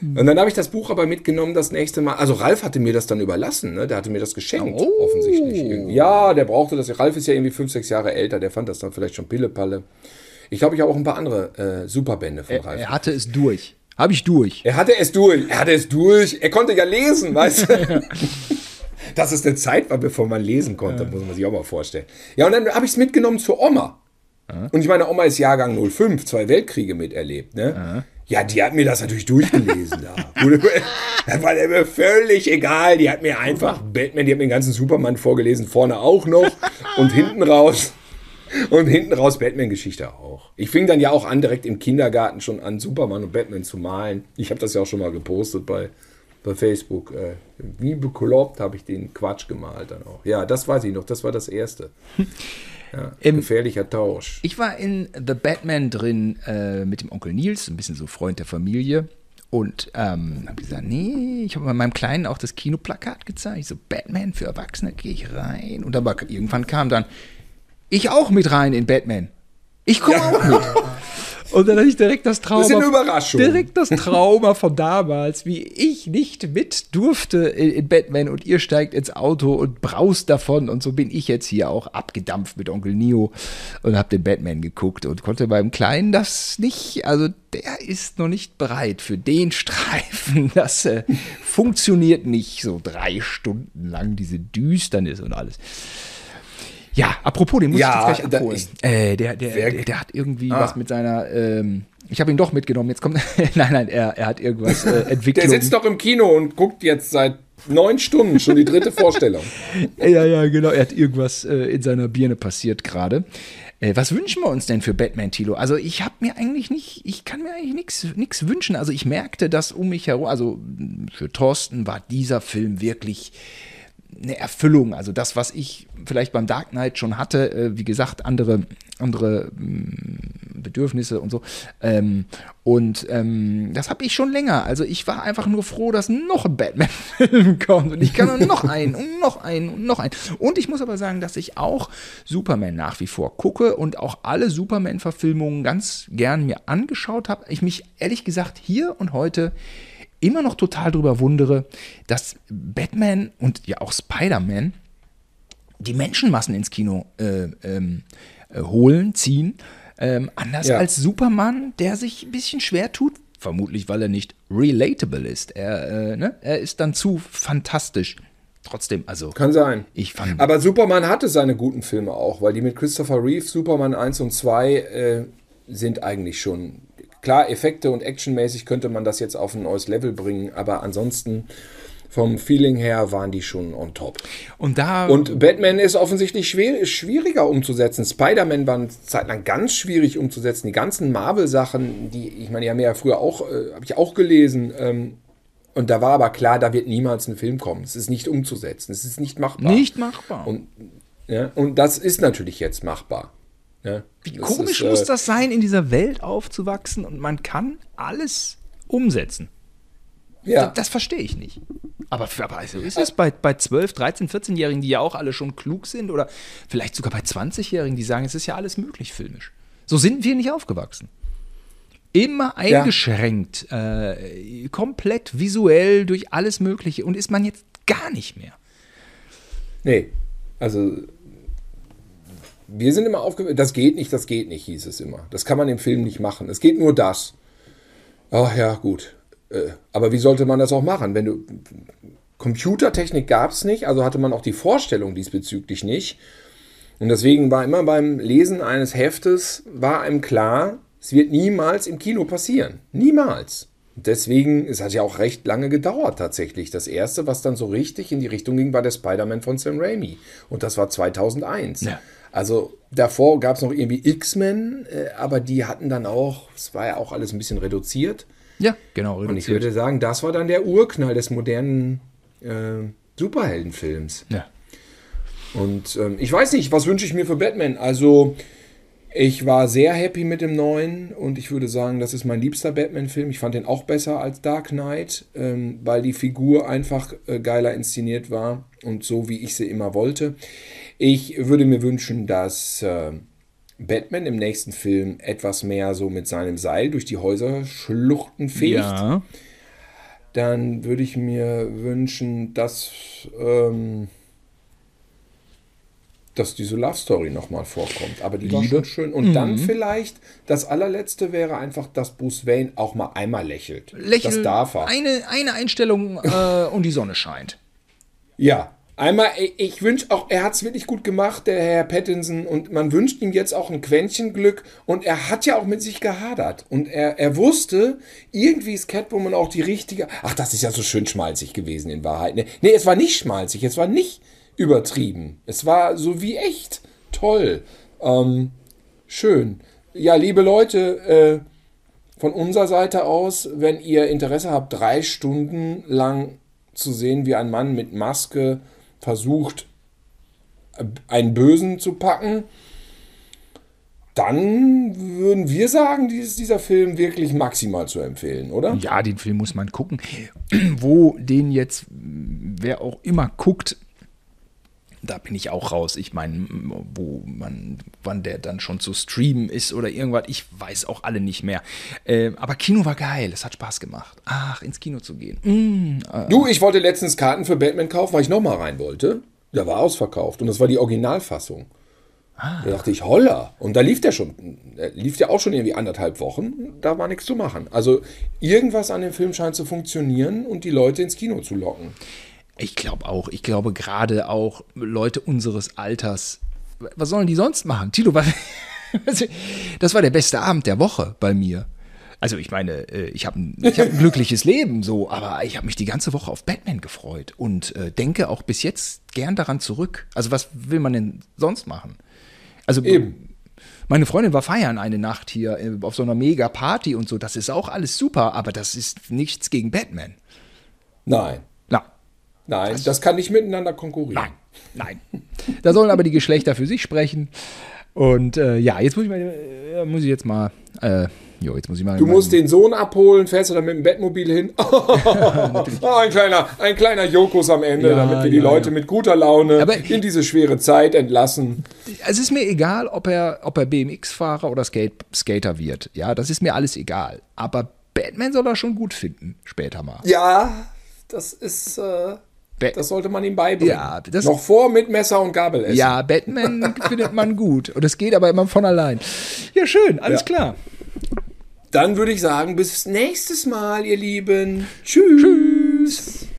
Und dann habe ich das Buch aber mitgenommen das nächste Mal. Also Ralf hatte mir das dann überlassen, ne? Der hatte mir das geschenkt, Oh. offensichtlich. Ja, der brauchte das. Ralf ist ja irgendwie fünf, sechs Jahre älter. Der fand das dann vielleicht schon Pillepalle. Ich glaube, ich habe auch ein paar andere äh, Superbände von Ralf. Er hatte es durch. Habe ich durch. Er hatte es durch. Er hatte es durch. Er konnte ja lesen, weißt du? Dass es eine Zeit war, bevor man lesen konnte, muss man sich auch mal vorstellen. Ja, und dann habe ich es mitgenommen zur Oma. Und ich meine, Oma ist Jahrgang 05, zwei Weltkriege miterlebt, ne? Ja, die hat mir das natürlich durchgelesen. Da. Das war mir völlig egal. Die hat mir einfach Batman, die hat mir den ganzen Superman vorgelesen, vorne auch noch und hinten raus. Und hinten raus Batman-Geschichte auch. Ich fing dann ja auch an, direkt im Kindergarten schon an, Superman und Batman zu malen. Ich habe das ja auch schon mal gepostet bei, bei Facebook. Äh, wie bekloppt habe ich den Quatsch gemalt dann auch. Ja, das weiß ich noch. Das war das Erste. Ja, Im- gefährlicher Tausch. Ich war in The Batman drin äh, mit dem Onkel Nils, ein bisschen so Freund der Familie. Und ähm, habe gesagt, nee, ich habe bei meinem Kleinen auch das Kinoplakat gezeigt. Ich so, Batman für Erwachsene, gehe ich rein. Und aber irgendwann kam dann, ich auch mit rein in Batman. Ich komme auch mit. Und dann hatte ich direkt das Trauma. Das ist eine Überraschung. Direkt das Trauma von damals, wie ich nicht mit durfte in, in Batman und ihr steigt ins Auto und braust davon. Und so bin ich jetzt hier auch abgedampft mit Onkel Neo und habe den Batman geguckt und konnte beim Kleinen das nicht, also der ist noch nicht bereit für den Streifen. Das äh, funktioniert nicht so drei Stunden lang, diese Düsternis und alles. Ja, apropos, den muss Ja, ich jetzt gleich abholen. ich- äh, der, der, der, der hat irgendwie Ah. was mit seiner. Ähm, ich habe ihn doch mitgenommen. Jetzt kommt. nein, nein, er, er hat irgendwas äh, Entwicklung. Der sitzt doch im Kino und guckt jetzt seit neun Stunden schon die dritte Vorstellung. Ja, ja, genau. Er hat irgendwas äh, in seiner Birne passiert gerade. Äh, was wünschen wir uns denn für Batman, Tilo? Also ich habe mir eigentlich nicht, ich kann mir eigentlich nichts wünschen. Also ich merkte, dass um mich herum, also für Thorsten war dieser Film wirklich eine Erfüllung. Also das, was ich vielleicht beim Dark Knight schon hatte, äh, wie gesagt, andere, andere mh, Bedürfnisse und so. Ähm, und ähm, das habe ich schon länger. Also ich war einfach nur froh, dass noch ein Batman-Film kommt. Und ich kann noch einen und noch einen und noch einen. Und ich muss aber sagen, dass ich auch Superman nach wie vor gucke und auch alle Superman-Verfilmungen ganz gern mir angeschaut habe. Ich mich ehrlich gesagt hier und heute immer noch total drüber wundere, dass Batman und ja auch Spider-Man die Menschenmassen ins Kino äh, ähm, äh, holen, ziehen. Ähm, anders Ja. als Superman, der sich ein bisschen schwer tut. Vermutlich, weil er nicht relatable ist. Er, äh, ne? er ist dann zu fantastisch. Trotzdem, also. Kann sein. Ich fand- Aber Superman hatte seine guten Filme auch, weil die mit Christopher Reeve, Superman 1 und 2, äh, sind eigentlich schon. Klar, Effekte und actionmäßig könnte man das jetzt auf ein neues Level bringen, aber ansonsten vom Feeling her waren die schon on top. Und da. Und Batman ist offensichtlich schwer, schwieriger umzusetzen. Spider-Man war eine Zeit lang ganz schwierig umzusetzen. Die ganzen Marvel-Sachen, die, ich meine, die haben ja früher auch, äh, habe ich auch gelesen. Ähm, und da war aber klar, da wird niemals ein Film kommen. Es ist nicht umzusetzen. Es ist nicht machbar. nicht machbar. Und, ja, und das ist natürlich jetzt machbar. Ja, Wie komisch ist, muss äh, das sein, in dieser Welt aufzuwachsen und man kann alles umsetzen. Ja, Das, das verstehe ich nicht. Aber, aber also ist es bei, bei 12, 13, 14-Jährigen, die ja auch alle schon klug sind oder vielleicht sogar bei 20-Jährigen, die sagen, es ist ja alles möglich filmisch. So sind wir nicht aufgewachsen. Immer eingeschränkt, äh, komplett visuell durch alles Mögliche und ist man jetzt gar nicht mehr. nee. Also, wir sind immer aufgewachsen. Das geht nicht, das geht nicht, hieß es immer. Das kann man im Film nicht machen. Es geht nur das. Ach ja, gut. Äh, Aber wie sollte man das auch machen? Wenn du. Computertechnik gab es nicht, also hatte man auch die Vorstellung diesbezüglich nicht. Und deswegen war immer beim Lesen eines Heftes, war einem klar, es wird niemals im Kino passieren. Niemals. Deswegen, es hat ja auch recht lange gedauert tatsächlich. Das erste, was dann so richtig in die Richtung ging, war der Spider-Man von Sam Raimi. Und das war 2001. Ja. Also davor gab es noch irgendwie X-Men, äh, aber die hatten dann auch, es war ja auch alles ein bisschen reduziert. Ja, genau. Und ich würde sagen, das war dann der Urknall des modernen äh, Superheldenfilms. ja. Und ähm, ich weiß nicht, was wünsche ich mir für Batman? Also, ich war sehr happy mit dem neuen und ich würde sagen, das ist mein liebster Batman-Film. Ich fand den auch besser als Dark Knight, ähm, weil die Figur einfach äh, geiler inszeniert war und so, wie ich sie immer wollte. Ich würde mir wünschen, dass äh, Batman im nächsten Film etwas mehr so mit seinem Seil durch die Häuserschluchten fegt Ja. dann würde ich mir wünschen, dass, ähm, dass diese Love Story nochmal vorkommt. Aber die Liebe schön. Und dann Mhm. vielleicht das allerletzte wäre einfach, dass Bruce Wayne auch mal einmal lächelt. Lächeln, das darf er. Eine, eine Einstellung äh, und die Sonne scheint. Ja. Einmal, ich- wünsche auch, er hat es wirklich gut gemacht, der Herr Pattinson, und man wünscht ihm jetzt auch ein Quäntchen Glück. Und er hat ja auch mit sich gehadert. Und er, er wusste, irgendwie ist Catwoman auch die richtige. Ach, das ist ja so schön schmalzig gewesen in Wahrheit. Ne, nee, es war nicht schmalzig, es war nicht übertrieben. Es war so wie echt. Toll. Ähm, schön. Ja, liebe Leute, äh, von unserer Seite aus, wenn ihr Interesse habt, drei Stunden lang zu sehen, wie ein Mann mit Maske versucht, einen Bösen zu packen, dann würden wir sagen, dies, dieser Film wirklich maximal zu empfehlen, oder? Ja, den Film muss man gucken. Wo den jetzt, wer auch immer guckt, da bin ich auch raus. Ich meine, wo man, wann der dann schon zu streamen ist oder irgendwas, ich weiß auch alle nicht mehr. Äh, aber Kino war geil, es hat Spaß gemacht. Ach, ins Kino zu gehen. Mm, äh, Du, ich wollte letztens Karten für Batman kaufen, weil ich nochmal rein wollte. Der war ausverkauft und das war die Originalfassung. Da dachte ich, holla. Und da lief der schon, der lief der auch schon irgendwie anderthalb Wochen. Da war nichts zu machen. Also irgendwas an dem Film scheint zu funktionieren und die Leute ins Kino zu locken. Ich glaube auch. Ich glaube gerade auch Leute unseres Alters. Was sollen die sonst machen? Tilo, das war der beste Abend der Woche bei mir. Also ich meine, äh, ich habe ein, ich hab ein glückliches Leben so, aber ich habe mich die ganze Woche auf Batman gefreut und äh, denke auch bis jetzt gern daran zurück. Also was will man denn sonst machen? Also Eben. meine Freundin war feiern eine Nacht hier äh, auf so einer mega Party und so. Das ist auch alles super, aber das ist nichts gegen Batman. Nein, nein, das, kann nicht miteinander konkurrieren. Nein. Da sollen aber die Geschlechter für sich sprechen. Und äh, ja, jetzt muss ich mal, äh, muss ich jetzt mal, äh, jo, jetzt muss ich mal. Du musst den Sohn abholen, fährst du dann mit dem Bettmobil hin. Oh, ein kleiner, ein kleiner Jokus am Ende, Ja, damit wir die ja, Leute ja. mit guter Laune Aber- in diese schwere Zeit entlassen. Es ist mir egal, ob er, ob er BMX-Fahrer oder Skate, Skater wird. Ja, das ist mir alles egal. Aber Batman soll er schon gut finden, später mal. Ja, das ist, äh, Ba- das sollte man ihm beibringen. Ja, das- Noch vor mit Messer und Gabel essen. Ja, Batman findet man gut. Und es geht aber immer von allein. Ja, schön, alles Ja. klar. Dann würde ich sagen, bis nächstes Mal, ihr Lieben. Tschüss.